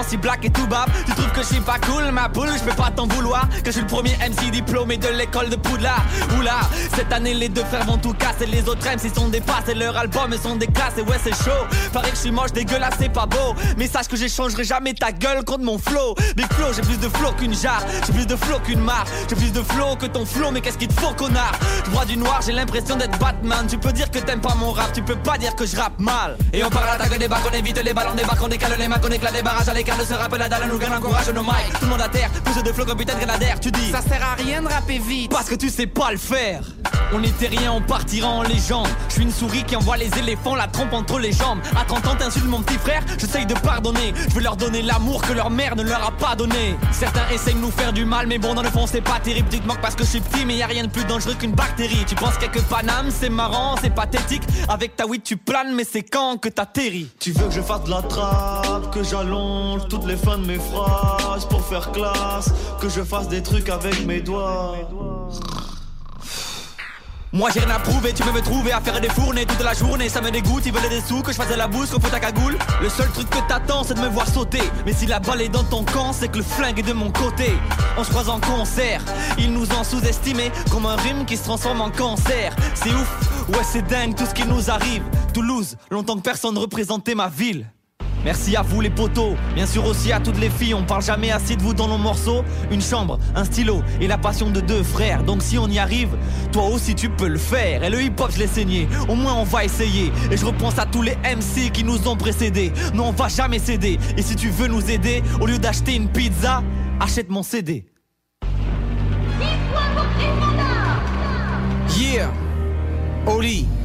si black et tout bab. Tu trouves que je suis pas cool, ma poule, je peux pas t'en vouloir. Que je suis le premier MC diplômé de l'école de Poudlard Oula, cette année les deux frères vont tout casser. Les autres MC sont des passes et leurs albums sont des classes. Et ouais c'est chaud, paraît que je suis moche, dégueulasse, c'est pas beau. Mais sache que j'échangerai jamais ta gueule contre mon flow. Big flow, j'ai plus de flow qu'une jarre. J'ai plus de flow qu'une marre. J'ai plus de flow que ton flow, mais qu'est-ce qu'il te faut connard? Je vois du noir, j'ai l'impression d'être Batman. Tu peux dire que t'aimes pas mon rap, tu peux pas dire que je rappe mal. Et on parle attaque des bacs, on évite les ballons, des bacs, on décale les macs, on éclate les barrages. À l'écart de ce rap la dalle, nous gagne encourage nos mics. Tout le monde à terre, plus de flow comme putain de grenadière Tu dis. Ça sert à rien de rapper vite. parce que tu sais pas le faire. On était rien, on partira en légende. Je suis une souris qui envoie les éléphants la trompe entre les jambes. À 30 ans t'insultes mon petit frère, j'essaye de pardonner. Je veux leur donner l'amour que leur mère ne leur a pas donné. Certains essayent de nous faire du mal mais bon dans le fond c'est pas terrible. Tu te parce que je suis petit mais y a rien de plus dangereux qu'une bactérie. Tu penses quelques Paname, c'est marrant, c'est pathétique. Avec ta weed tu planes mais c'est quand que t'atterris Tu veux que je fasse de la trappe, que j'allonge toutes les fins de mes phrases pour faire classe, que je fasse des trucs avec mes doigts. Moi j'ai rien à prouver, tu veux me trouver à faire des fournées toute la journée, ça me dégoûte, ils veulent des sous, que je fasse la bouse, qu'on fout ta cagoule. Le seul truc que t'attends c'est de me voir sauter, mais si la balle est dans ton camp, c'est que le flingue est de mon côté. On se croise en concert, ils nous ont sous-estimés comme un rhume qui se transforme en cancer. C'est ouf, ouais c'est dingue tout ce qui nous arrive. Toulouse, longtemps que personne ne représentait ma ville. Merci à vous les potos, bien sûr aussi à toutes les filles, on parle jamais assez de vous dans nos morceaux. Une chambre, un stylo et la passion de deux frères. Donc si on y arrive, toi aussi tu peux le faire. Et le hip-hop je l'ai saigné, au moins on va essayer. Et je repense à tous les MC qui nous ont précédés. Non on va jamais céder. Et si tu veux nous aider, au lieu d'acheter une pizza, achète mon CD. Yeah. Oli.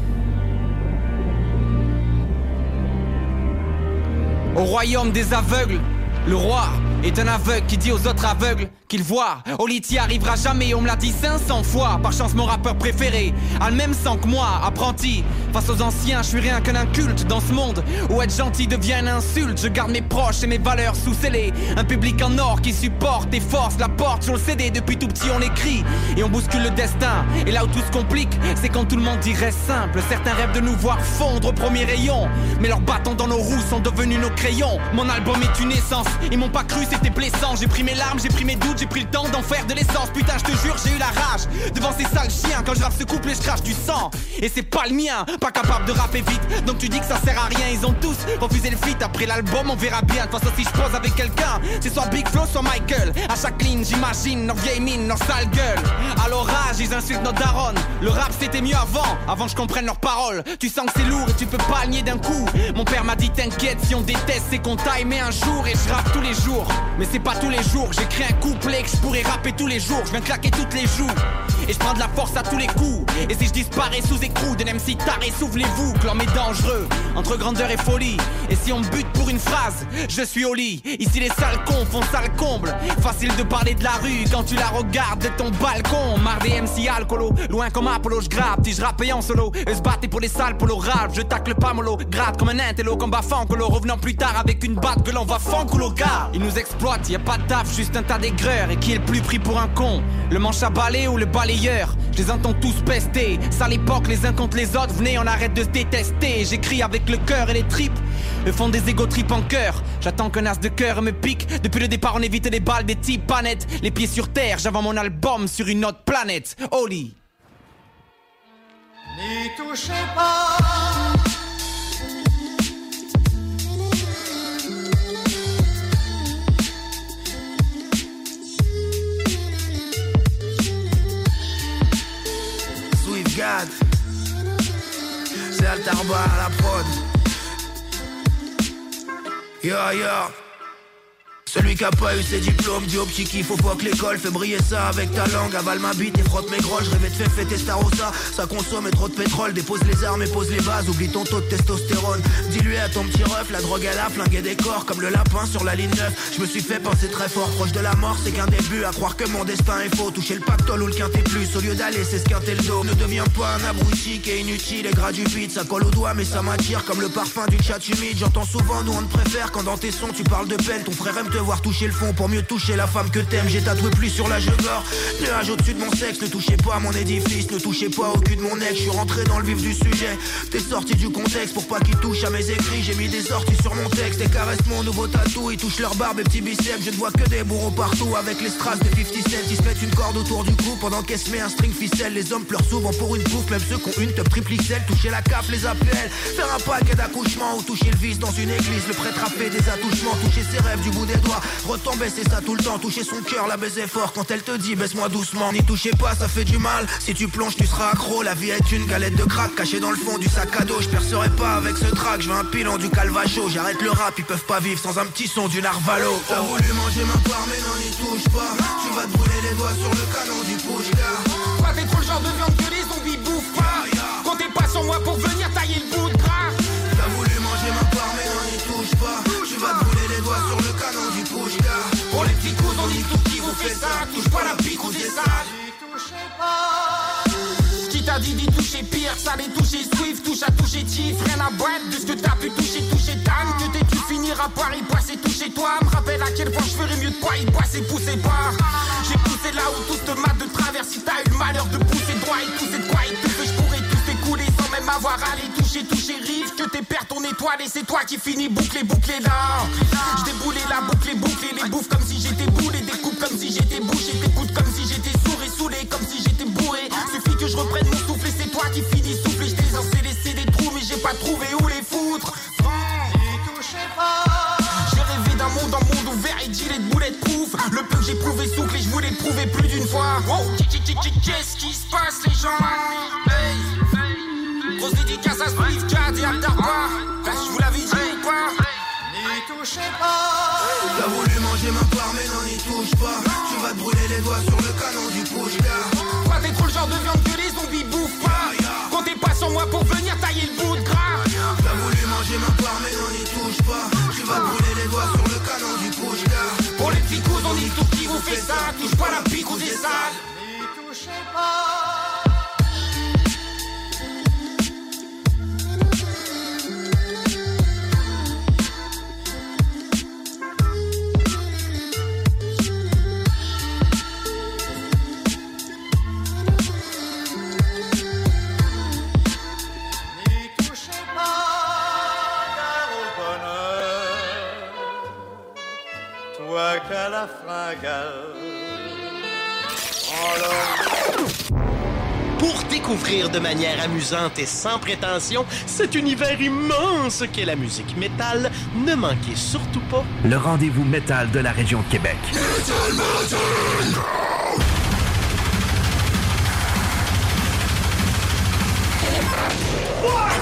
Au royaume des aveugles, le roi est un aveugle qui dit aux autres aveugles qu'il voit. Oli t'y arrivera jamais, on me l'a dit 500 fois. Par chance, mon rappeur préféré a le même sang que moi, apprenti. Face aux anciens, je suis rien qu'un inculte dans ce monde où être gentil devient une insulte. Je garde mes proches et mes valeurs sous scellés. Un public en or qui supporte et force la porte sur le CD. Depuis tout petit, on écrit et on bouscule le destin. Et là où tout se complique, c'est quand tout le monde dirait simple. Certains rêvent de nous voir fondre au premier rayon. Mais leurs bâtons dans nos roues sont devenus nos crayons. Mon album est une essence, ils m'ont pas cru, c'était blessant. J'ai pris mes larmes, j'ai pris mes doutes, j'ai pris le temps d'en faire de l'essence. Putain, je te jure, j'ai eu la rage devant ces sales chiens. Quand je rappe ce couple, je crache du sang. Et c'est pas le mien, pas capable de rapper vite. Donc tu dis que ça sert à rien, ils ont tous refusé le feat. Après l'album, on verra bien. De toute façon, si je pose avec quelqu'un, c'est soit Big Flo, soit Michael. À chaque ligne, j'imagine leur vieille mine, leur sale gueule. À l'orage, ils insultent notre daronne. Le rap, c'était mieux avant, avant que je comprenne leurs paroles. Tu sens que c'est lourd et tu peux pas nier d'un coup. Mon père m'a dit t'inquiète, si on déteste, c'est qu'on t'a aimé un jour et je rappe tous les jours. Mais c'est pas tous les jours, j'écris un couplet que je pourrais rapper tous les jours. Je viens claquer toutes les joues. Et je prends de la force à tous les coups. Et si je disparais sous écrou d'un MC taré Souvenez-vous que l'homme est dangereux Entre grandeur et folie. Et si on me bute pour une phrase Je suis au lit. Ici les sales cons font sale comble. Facile de parler de la rue Quand tu la regardes de ton balcon. Marre des MC alcoolo Loin comme Apollo je grappe Si je rappais en solo Eux se battaient pour les sales pour le rap Je tacle pas mollo Gratte comme un intello Combat fancolo Revenant plus tard avec une batte Que l'on va fanculo gars Ils nous exploitent y a pas de taf Juste un tas d'aigreurs. Et qui est le plus pris pour un con? Le manche à balai ou le balayeur? Je les entends tous pester. Ça l'époque les uns contre les autres. Venez on arrête de se détester. J'écris avec le cœur et les tripes. Eux font des égo tripes en cœur. J'attends qu'un as de cœur me pique. Depuis le départ on évite les balles des types panettes Les pieds sur terre j'avance mon album sur une autre planète. Oli. N'y touchez pas. C'est Altarba à la prod. Yo yo celui qui a pas eu ses diplômes dit au petit qu'il faut que l'école. Fait briller ça avec ta langue avale ma bite et frotte mes grolles. Je rêvais de faire fêter Starossa. Ça consomme trop de pétrole. Dépose les armes et pose les bases. Oublie ton taux de testostérone. Dis-lui à ton petit ref la drogue elle a flingué des corps comme le lapin sur la ligne 9 je me suis fait penser très fort proche de la mort. C'est qu'un début à croire que mon destin est faux. Toucher le pactole ou le quintet plus au lieu d'aller s'esquinter le dos. Ne deviens pas un abruti qui est inutile et gratuit ça colle au doigt mais ça m'attire comme le parfum d'une chatte humide. J'entends souvent nous on te préfère quand dans tes sons tu parles de peine. Ton frère aime te voir toucher le fond pour mieux toucher la femme que t'aimes. J'ai tatoué plus sur la gore Nuage au-dessus de mon sexe, ne touchez pas à mon édifice, ne touchez pas au cul de mon ex. Je suis rentré dans le vif du sujet. T'es sorti du contexte pour pas qu'il touche à mes écrits. J'ai mis des sorties sur mon texte et caresse mon nouveau tatou. Ils touchent leur barbe et petits biceps. Je ne vois que des bourreaux partout avec les strass de 50 cents. Ils se mettent une corde autour du cou pendant qu'elle se met un string ficelle. Les hommes pleurent souvent pour une bouffe, même ceux qui ont une top triple. Toucher la cape les appelle. Faire un paquet d'accouchement ou toucher le vice dans une église. Le prêtre a fait des attouchements, toucher ses rêves du bout des doigts. Retomber c'est ça tout le temps, toucher son cœur, la baiser fort quand elle te dit baisse-moi doucement. N'y touchez pas, ça fait du mal. Si tu plonges, tu seras accro. La vie est une galette de crack cachée dans le fond du sac à dos. Je percerai pas avec ce track, je veux un pilon du calvacho. J'arrête le rap, ils peuvent pas vivre sans un petit son du narvalo. T'as voulu manger ma part, mais non, n'y touche pas. Tu vas te brûler les doigts sur le canon du push Toi, t'es trop le genre de viande que les zombies bouffent pas. Comptez pas sur moi pour venir tailler le bout de gras. Tout. Touche pas la pique ou des salles. Qui t'a dit d'y toucher pire, ça les toucher Swift, touche à toucher Tiff, rien à boîte de ce que t'as pu toucher, toucher Dan, que t'es tu finiras par y passer, toucher toi, me rappelle à quel point je ferais mieux de pas y passer, pousser pas. J'ai poussé là où tout te mat de travers, si t'as eu le malheur de pousser droit et pousser de quoi et tout que je pourrais tout écouler sans même avoir à les toucher, toucher rive, que tes pères ton étoile et c'est toi qui finis bouclé, bouclé là. Je déboulais la boucle, bouclé, les bouffes comme si j'étais boulé, comme si j'étais bouché, t'écoutes comme si j'étais sourd et saoulé, comme si j'étais bourré. Suffit que je reprenne mon souffle et c'est toi qui finis souffler. Je t'ai laisser des trous, mais j'ai pas trouvé où les foutre. J'ai rêvé d'un monde en monde ouvert et gilet de bulletproof. Le peu que j'ai prouvé souffle et je voulais prouver plus d'une fois. Wow, qu'est-ce qui se passe les gens? Hey Grosse dédicace à Steve Cat et. Je vous l'avais dit ou pas? N'y touchez pas pas. Tu vas te brûler les doigts sur le canon du push Toi t'es trop le genre de viande que les zombies bouffent pas. Comptez pas sur moi pour venir tailler le bout de gras. T'as voulu manger ma part, mais non, n'y touche pas. Tu vas te brûler les doigts sur le canon du push Pour les petits coups, on dit tout qui vous fait ça? Touche pas la pique ou des salles N'y touchez pas. Toi qu'à la fringale, Pour découvrir de manière amusante et sans prétention cet univers immense qu'est la musique métal, ne manquez surtout pas Le rendez-vous métal de la région de Québec.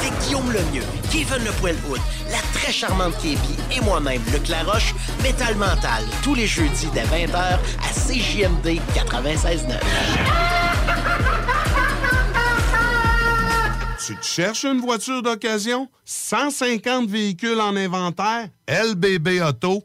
avec Guillaume Lemieux, Kevin Le Poilhout, la très charmante Képi et moi-même, Luc Laroche, Métal Mental, tous les jeudis dès 20h à CJMD 96.9. Tu te cherches une voiture d'occasion? 150 véhicules en inventaire? LBB Auto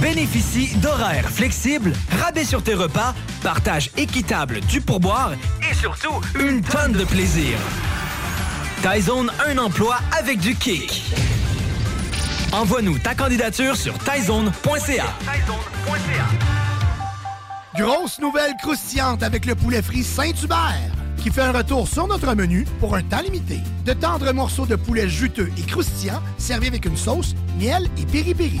Bénéficie d'horaires flexibles, rabais sur tes repas, partage équitable du pourboire et surtout une tonne de plaisir. Tyzone, un emploi avec du kick. Envoie-nous ta candidature sur tyzone.ca. Grosse nouvelle croustillante avec le poulet frit Saint-Hubert qui fait un retour sur notre menu pour un temps limité. De tendres morceaux de poulet juteux et croustillants servis avec une sauce, miel et piri-piri.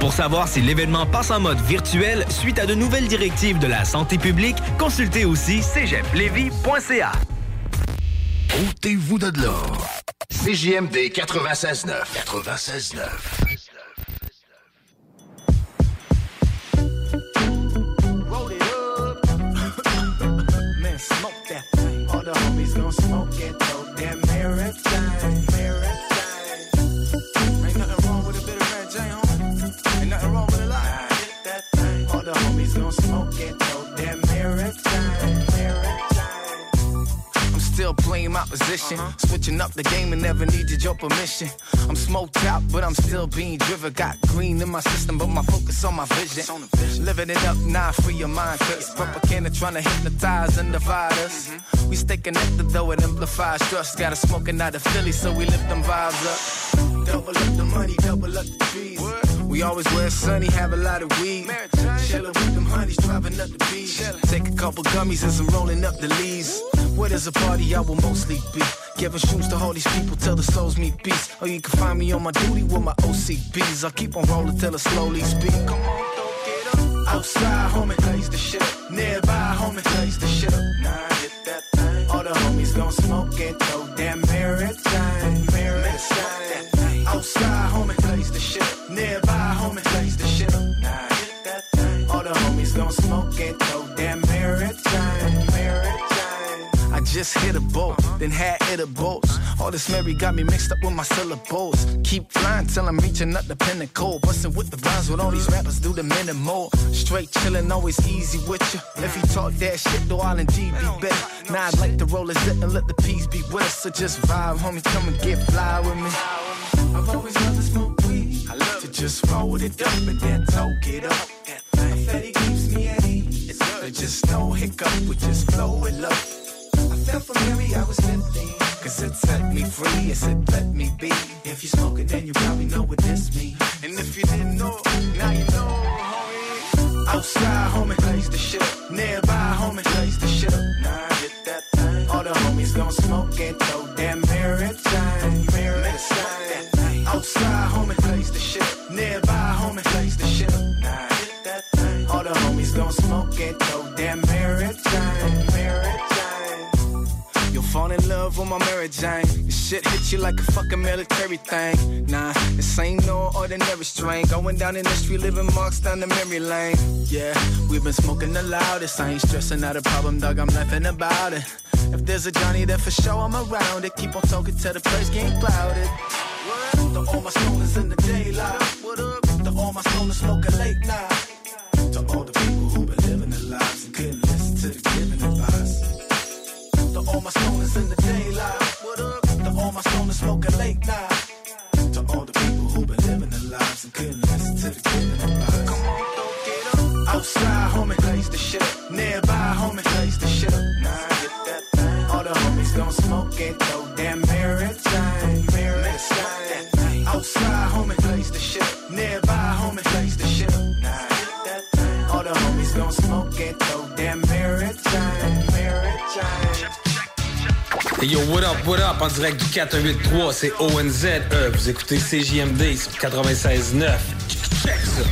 Pour savoir si l'événement passe en mode virtuel suite à de nouvelles directives de la santé publique, consultez aussi cégeplevy.ca. Ôtez-vous de l'or. CJMD 96.9. 96.9. Roll it up. Man, smoke that thing. All the homies gon' smoke it smoke it though. Damn marathon, marathon. I'm still playing my position. Switching up the game and never needed your permission. I'm smoked out, but I'm still being driven. Got green in my system, but my focus on my vision. Living it up now, free your mind. Cause propaganda trying to hypnotize and divide us. We stay connected though, it amplifies trust. Got a smoking out of Philly, so we lift them vibes up. Double up the money, double up the trees. We always wear sunny, have a lot of weed. Chillin' with them honeys, driving up the beach. Take a couple gummies and some rolling up the leaves. Where there's a party, I will mostly be. Giving shoes to all these people till the souls meet peace. Or oh, you can find me on my duty with my OCBs. I'll keep on rolling till I slowly speak. Come on, don't get up. Outside, homie, blaze the shit up. Nearby, homie, blaze the shit up. Nah, hit that thing. All the homies gon' smoke and throw Damn maritime, maritime. Outside, homie, blaze the shit. Nearby, homie, blaze the shit. Nah, hit that thing. All the homies gon' smoke it, though. Damn maritime, maritime. I just hit a boat, then had it a boats. All this Mary got me mixed up with my syllables. Keep flying till I'm reaching up the pinnacle. Bustin' with the rhymes with all these rappers do the minimal. Straight chillin', always easy with you. If you talk that shit, though, I'll indeed be better. Now I'd like to roll a zip and let the peace be with us. So just vibe, homie, come and get fly with me. I've always loved to smoke weed. I love to just roll it up and then toke it up. A fatty keeps me at ease. There's just no hiccup, we just flow it up. I felt for Mary, I was 15. Cause it set me free, it said let me be. If you smoke it, then you probably know what this means. And if you didn't know, now you know. Outside, homie, blaze the shit. Nearby, homie, blaze the shit up. Nah, get that thing. All the homies gon' smoke it, though. Damn maritime, maritime. Outside, homie, blaze the shit up. Nearby, homie, blaze the shit up. Nah, get that thing. All the homies gon' smoke it, though. Love with my Mary Jane. This shit hit you like a fucking military thing. Nah, this ain't no ordinary strain. Going down in the street, living marks down the memory lane. Yeah, we've been smoking the loudest. I ain't stressing out a problem, dog. I'm laughing about it. If there's a Johnny, then for sure I'm around it. Keep on talking till the place get clouded. To all my stoners in the daylight. To all my stoners smoking late night. To all the people who been living their lives and couldn't listen to the giving advice. To all my stoners in the daylight. What up? To stoners smoking late night. To all the people who've been living their lives and couldn't listen to the giving advice. Come on, don't get up. Outside, homie, blaze the shit up. Nearby, homie, blaze the shit up. Nah, get that thing. All the homies gon' smoke it, though. Damn maritime, Et yo, what up, what up, en direct du 4183, c'est ONZ. E. Vous écoutez CJMD sur 96.9. Check ça.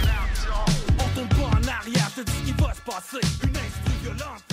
On tombe en arrière, dis ce qui va se passer. Une instru violente.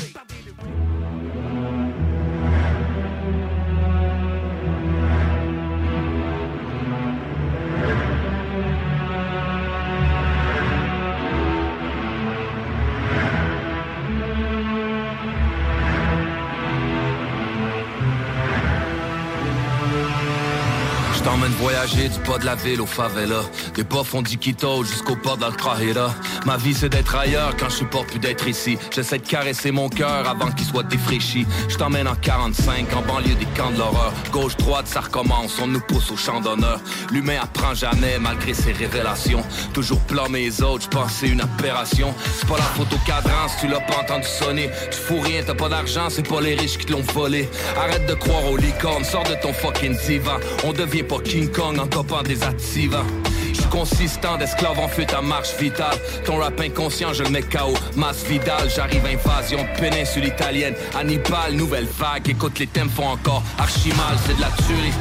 Voyager du pas de la ville au favela. Des bas font d'Iquito jusqu'au port d'Altrajera Ma vie c'est d'être ailleurs quand je supporte plus d'être ici. J'essaie de caresser mon cœur avant qu'il soit défraîchi Je t'emmène en 45 en banlieue des camps de l'horreur. Gauche droite ça recommence, on nous pousse au champ d'honneur. L'humain apprend jamais malgré ses révélations. Toujours blâmer les autres, je pense une aberration. C'est pas la photo cadran tu l'as pas entendu sonner. Tu fous rien, t'as pas d'argent, c'est pas les riches qui te l'ont volé. Arrête de croire aux licornes, sors de ton fucking divan. On devient pas King Kong en copant des activas. Je suis consistant d'esclave en fuite à marche vitale. Ton rap inconscient je le mets KO Masse Vidal, j'arrive invasion péninsule italienne. Hannibal, nouvelle vague Écoute les thèmes font encore archi mal C'est de la tuerie.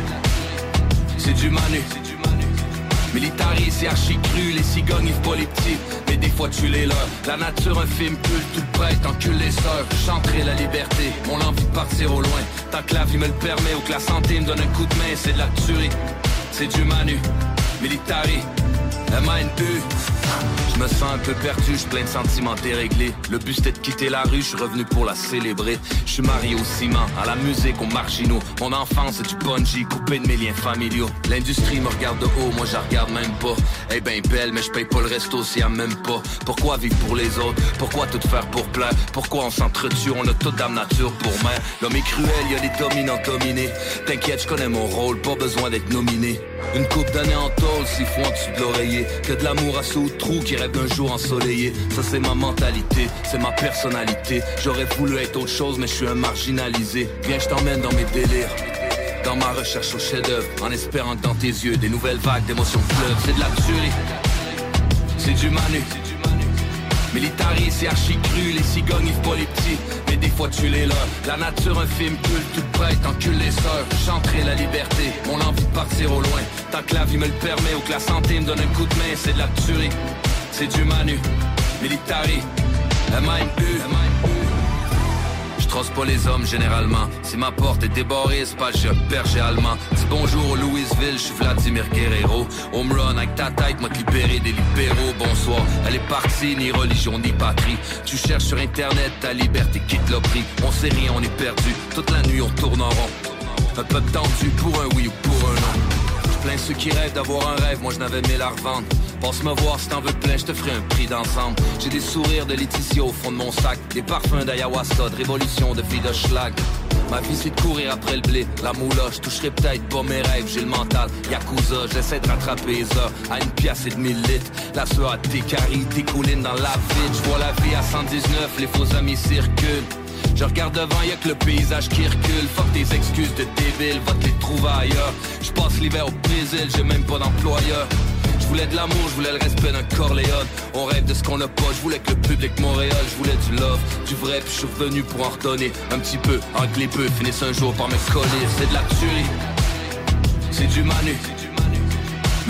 C'est du manu. Militari, c'est archi cru, les cigognes, ils pas les petits, mais des fois tu les leurs. La nature, un film culte, tout prête, encule les sœurs. Chanterai la liberté, mon envie de partir au loin. Tant que la vie me le permet ou que la santé me donne un coup de main, c'est de la tuerie, c'est du manu. Militari, MANU. Je me sens un peu perdu, je plein de sentiments déréglés. Le but c'était de quitter la rue, je suis revenu pour la célébrer. Je suis marié au ciment, à la musique, aux marginaux. Mon enfance c'est du bungee, coupé de mes liens familiaux. L'industrie me regarde de haut, moi je la regarde même pas. Eh ben belle, mais je paye pas le resto si elle même pas. Pourquoi vivre pour les autres? Pourquoi tout faire pour plaire? Pourquoi on s'entretue? On a toute dame nature pour mère. L'homme est cruel, y a des dominants dominés. T'inquiète, je connais mon rôle, pas besoin d'être nominé. Une coupe d'années en tôle, en dessous de l'oreiller. Que de l'amour à sous trou qui rêve d'un jour ensoleillé. Ça c'est ma mentalité, c'est ma personnalité. J'aurais voulu être autre chose, mais je suis un marginalisé. Viens, je t'emmène dans mes délires. Dans ma recherche au chef-d'œuvre, en espérant que dans tes yeux, des nouvelles vagues d'émotions pleuvent. C'est de la tuerie, c'est du manu. Militari, c'est archi cru, les cigognes, ils pas les petits, mais des fois tu les leurs. La nature, un film culte, toute prête, encule les sœurs. Chanterai la liberté, mon envie de partir au loin. Tant que la vie me le permet ou que la santé me donne un coup de main, c'est de la tuerie, c'est du manu. Militari, MANU, je trosse pas les hommes généralement. Si ma porte est débarrée, c'est pas un berger allemand. Dis bonjour au Louisville, je suis Vladimir Guerrero. Home run avec ta tête, m'a libéré des libéraux. Bonsoir, elle est partie, ni religion ni patrie. Tu cherches sur internet, ta liberté quitte le prix. On sait rien, on est perdu. Toute la nuit on tourne en rond. Un peu tendu pour un oui ou pour un non. Plein ceux qui rêvent d'avoir un rêve, moi je n'avais mis la revendre. Passe me voir si t'en veux plein, je te ferai un prix d'ensemble. J'ai des sourires de Laetitia au fond de mon sac, des parfums d'ayahuasca, de révolution, de vie de schlag. Ma vie c'est de courir après le blé, la moula, je toucherai peut-être pas mes rêves, j'ai le mental, Yakuza, j'essaie de rattraper les heures à une pièce et demi litres. La sueur à tes caries, collines dans la vide, je vois la vie à 119, les faux amis circulent. Je regarde devant, y'a que le paysage qui recule. Fuck tes excuses de débile, va te les trouver ailleurs. Je passe l'hiver au Brésil, j'ai même pas d'employeur. Je voulais de l'amour, je voulais le respect d'un Corléone. On rêve de ce qu'on n'a pas, je voulais que le public Montréal, je voulais du love, du vrai, puis je suis revenu pour en redonner un petit peu. Que les peu un jour par me coller. C'est de la tuerie, c'est du manu.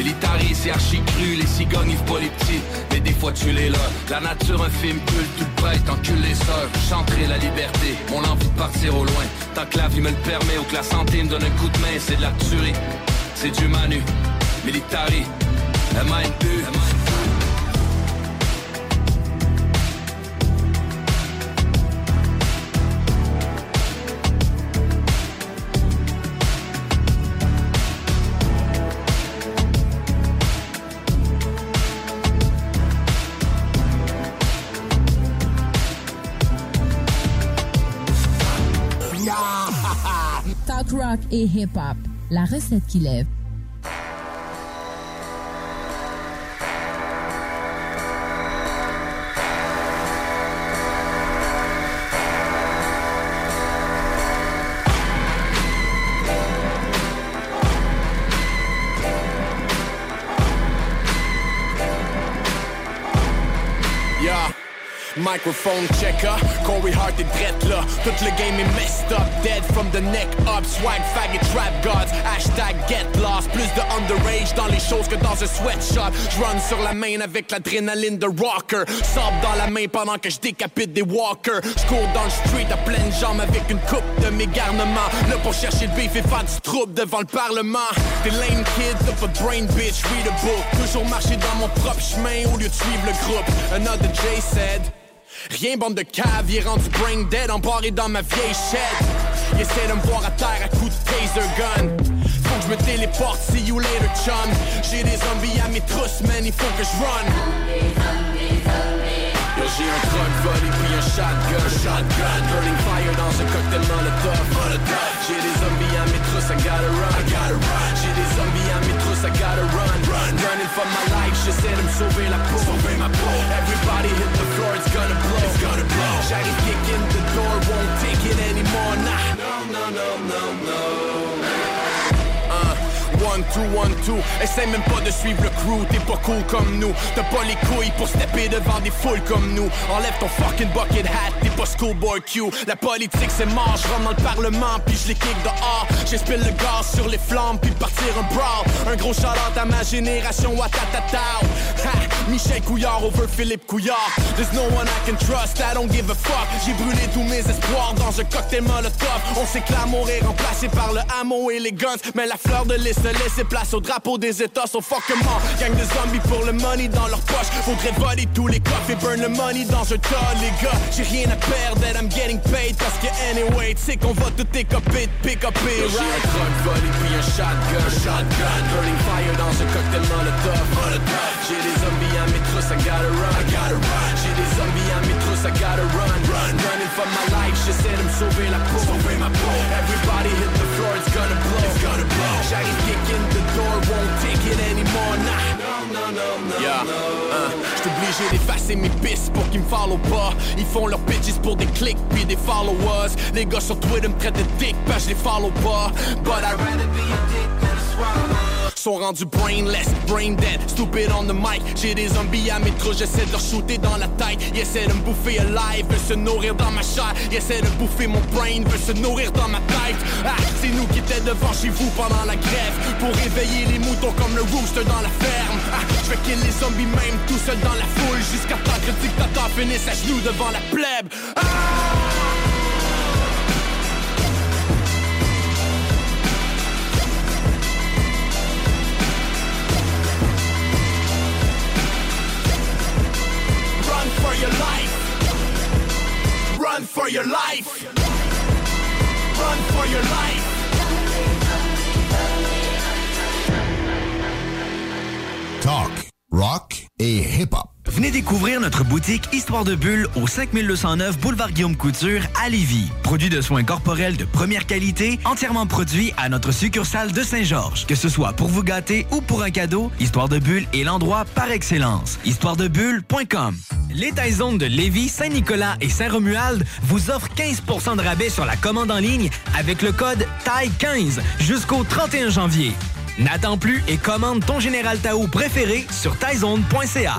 Militari, c'est archi cru, les cigognes, ils pas les petits, mais des fois tu les leurs. La nature, un film culte, toute prête, encule les sœurs. Chanterai la liberté, mon envie de partir au loin. Tant que la vie me le permet ou que la santé me donne un coup de main, c'est de la tuerie, c'est du manu. Militari, MANU. Talk et hip-hop. La recette qui lève. Microphone checker, Corey Hart est drette là. Tout le game est messed up, dead from the neck up. Swag, faggot, trap gods, hashtag get lost. Plus de underage dans les choses que dans un sweatshop. J'run sur la main avec l'adrénaline de rocker. Sable dans la main pendant que je décapite des walkers. J'cours dans le street à pleine jambes avec une coupe de mégarnement. Là pour chercher le beef et faire du trouble devant le parlement. Des lame kids up a brain bitch, read a book. Toujours marcher dans mon propre chemin au lieu de suivre le groupe. Another J said. Rien bande de cave, il est rendu brain dead dans ma vieille shed. Il essaie de me voir à terre à coups de taser gun. Faut que je me téléporte, see you later chum. J'ai des zombies à mes trousses, man, il faut que je run. J'ai un truck volley puis un shotgun. shotgun. Burning fire dans un cocktail molotov. molotov. J'ai des zombies à mes trousses, I gotta run. I gotta run. J'ai des zombies I gotta run. run. Running for my life, j'essaie de me sauver la peau. Sauver ma peau. Everybody hit the floor, it's gonna blow. It's gonna blow. J'arrive kick in the door, won't take it anymore. Nah. No, no, no, no, no. One, two, one, two. Essaye même pas de suivre le crew, t'es pas cool comme nous. T'as pas les couilles pour stepper devant des foules comme nous. Enlève ton fucking bucket hat, t'es pas schoolboy Q. La politique c'est mort, je rentre dans le parlement, puis je les kick dehors. J'espile le gaz sur les flammes, puis partir un brawl. Un gros shout à ma génération, watatata. Ha! Michel Couillard over Philippe Couillard. There's no one I can trust, I don't give a fuck. J'ai brûlé tous mes espoirs dans un cocktail molotov. On sait que l'amour est remplacé par le ammo et les guns. Mais la fleur de lys a laissé place au drapeau des États. So fuck mort. Gang de zombies pour le money dans leur poche. Faudrait voler tous les coffres et burn le money dans un tas, les gars. J'ai rien à perdre, that I'm getting paid. Parce que anyway, tu sais qu'on va tout écoper de pick up it, right? J'ai un truck volley puis un shotgun. shotgun. Burning fire dans un cocktail molotov. molotov. J'ai des zombies à mes trousses, I gotta run. I gotta run. J'ai des zombies à mes trousses, I gotta run. run. Running for my life, j'essaie de me sauver la peau. Sauver ma peau. Everybody hit the floor, it's gonna blow. It's gonna blow. Kick in the door, won't take it anymore. Nah. No, no, no. Yeah. Uh, J'suis obligé d'effacer mes pistes pour qu'ils me follow pas. Ils font leurs bitches pour des clics puis des followers. Les gars sur Twitter me traitent de dick, que je les follow pas. But I'd rather be a dick than a swallow. Sont rendus brainless, brain dead, stupid on the mic. J'ai des zombies à mes trous, j'essaie de leur shooter dans la tête. Ils essaient de me bouffer alive, veulent se nourrir dans ma chair. Ils essaient de bouffer mon brain, veulent se nourrir dans ma tête. Ah, c'est nous qui étions devant chez vous pendant la grève. Pour réveiller les moutons comme le rooster dans la ferme. Ah, je les zombies même tout seul dans la foule. Jusqu'à temps que le dictateur finisse à genoux devant la plèbe. Ah! Your life. Run for your life. Run for your life. Talk, rock et hip-hop. Venez découvrir notre boutique Histoire de Bulle au 5209 Boulevard Guillaume Couture à Lévis. Produit de soins corporels de première qualité, entièrement produit à notre succursale de Saint-Georges. Que ce soit pour vous gâter ou pour un cadeau, Histoire de Bulle est l'endroit par excellence. Histoiredebulle.com Les Taizones de Lévis, Saint-Nicolas et Saint-Romuald vous offrent 15% de rabais sur la commande en ligne avec le code TAI15 jusqu'au 31 janvier. N'attends plus et commande ton Général Tao préféré sur taizone.ca.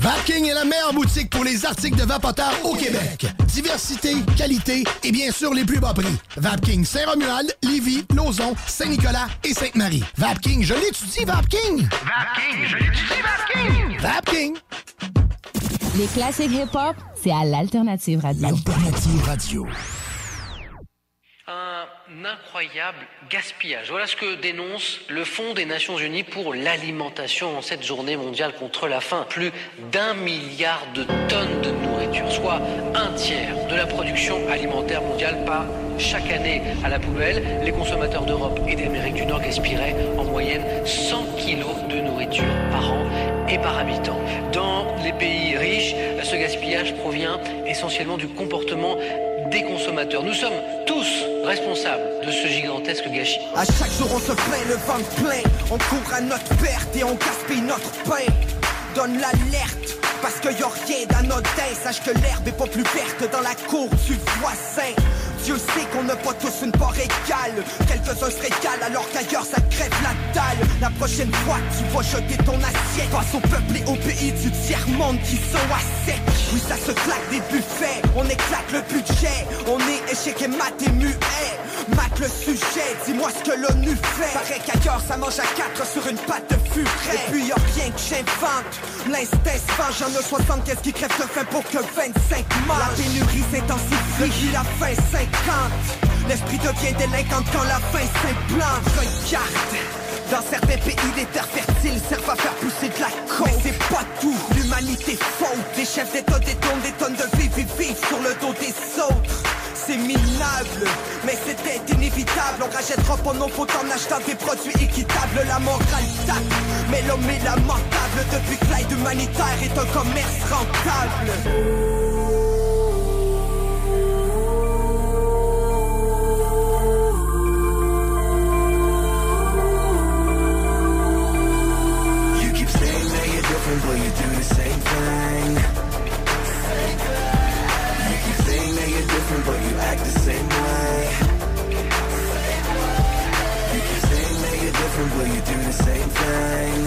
Vapking est la meilleure boutique pour les articles de vapoteurs au Québec. Diversité, qualité et bien sûr les plus bas prix. Vapking Saint-Romuald, Lévis, Lauson, Saint-Nicolas et Sainte-Marie. Vapking, je l'étudie, Vapking! Vapking, je l'étudie, Vapking! Vapking! Les classiques hip-hop, c'est à l'Alternative Radio. L'Alternative Radio. Un incroyable gaspillage. Voilà ce que dénonce le Fonds des Nations Unies pour l'alimentation en cette journée mondiale contre la faim. Plus d'un milliard de tonnes de nourriture, soit un tiers de la production alimentaire mondiale part chaque année à la poubelle. Les consommateurs d'Europe et d'Amérique du Nord gaspilleraient en moyenne 100 kilos de nourriture par an et par habitant. Dans les pays riches, ce gaspillage provient essentiellement du comportement des consommateurs. Nous sommes tous responsables de ce gigantesque gâchis. À chaque jour on se plaint, le ventre plein On court à notre perte et on gaspille notre pain Donne l'alerte parce que y a rien d'anodin Sache que l'herbe est pas plus verte dans la cour du voisin Dieu sait qu'on ne voit tous une part égale. Quelques-uns se régalent alors qu'ailleurs ça crève la dalle. La prochaine fois tu vas jeter ton assiette, passe au peuple et au pays du tiers-monde qui sont à sec. Oui, ça se claque des buffets, on éclate le budget, on est échec et mat et muet. Mat le sujet, dis-moi ce que l'ONU fait. Pareil qu'ailleurs ça mange à quatre sur une pâte de furet. Et puis y'a rien que j'invente, l'instinct se j'en ai 75 qui crève de faim pour que 25 mangent. La pénurie s'intensifie, la fin 5 délinquante L'esprit devient délinquant quand la fin s'implante Regarde dans certains pays, les terres fertiles servent à faire pousser de la côte. Mais c'est pas tout, l'humanité faute. Les chefs d'État détournent des tonnes de vie, vivent, sur le dos des autres. C'est minable, mais c'était inévitable. On rajettera pour nos fautes en achetant des produits équitables. La morale tape, mais l'homme est lamentable. Depuis que l'aide humanitaire est un commerce rentable. Thing. You keep saying that you're different, but you act the same way. You keep saying that you're different, but you do the same thing.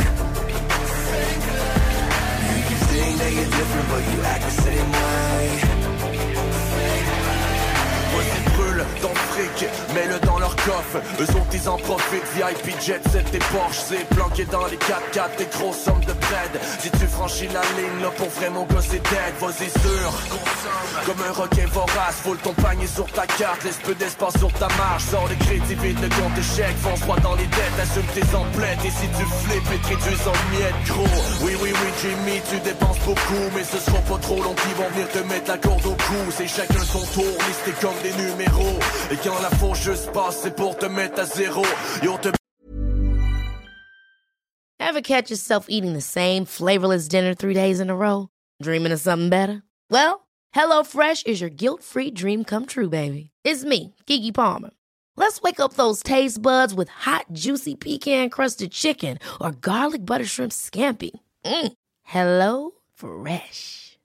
You keep saying that you're different, but you act the same way. Ton fric, mets-le dans leur coffre. Eux autres ils en profitent, VIP jet set tes Porsche C'est planqué dans les 4x4, des grosses sommes de bread. Si tu franchis la ligne, là pour vrai mon gars c'est dead. Vas-y sûr, comme un requin vorace Foule ton panier sur ta carte, laisse peu d'espace sur ta marche. Sors les crédits vides, le compte échec Fonce droit dans les dettes, assume tes emplettes. Et si tu flippes et réduis en miettes gros. Oui oui oui Jimmy, tu dépenses beaucoup. Mais ce sera pas trop long qu'ils vont venir te mettre la corde au cou. C'est chacun son tour, listé comme des numéros Et quand la fausse juste passe, c'est pour te mettre à zéro te Ever catch yourself eating the same flavorless dinner three days in a row? Dreaming of something better? Well, HelloFresh is your guilt-free dream come true, baby. It's me, Kiki Palmer. Let's wake up those taste buds with hot, juicy pecan-crusted chicken or garlic butter shrimp scampi. Mm. Hello Fresh.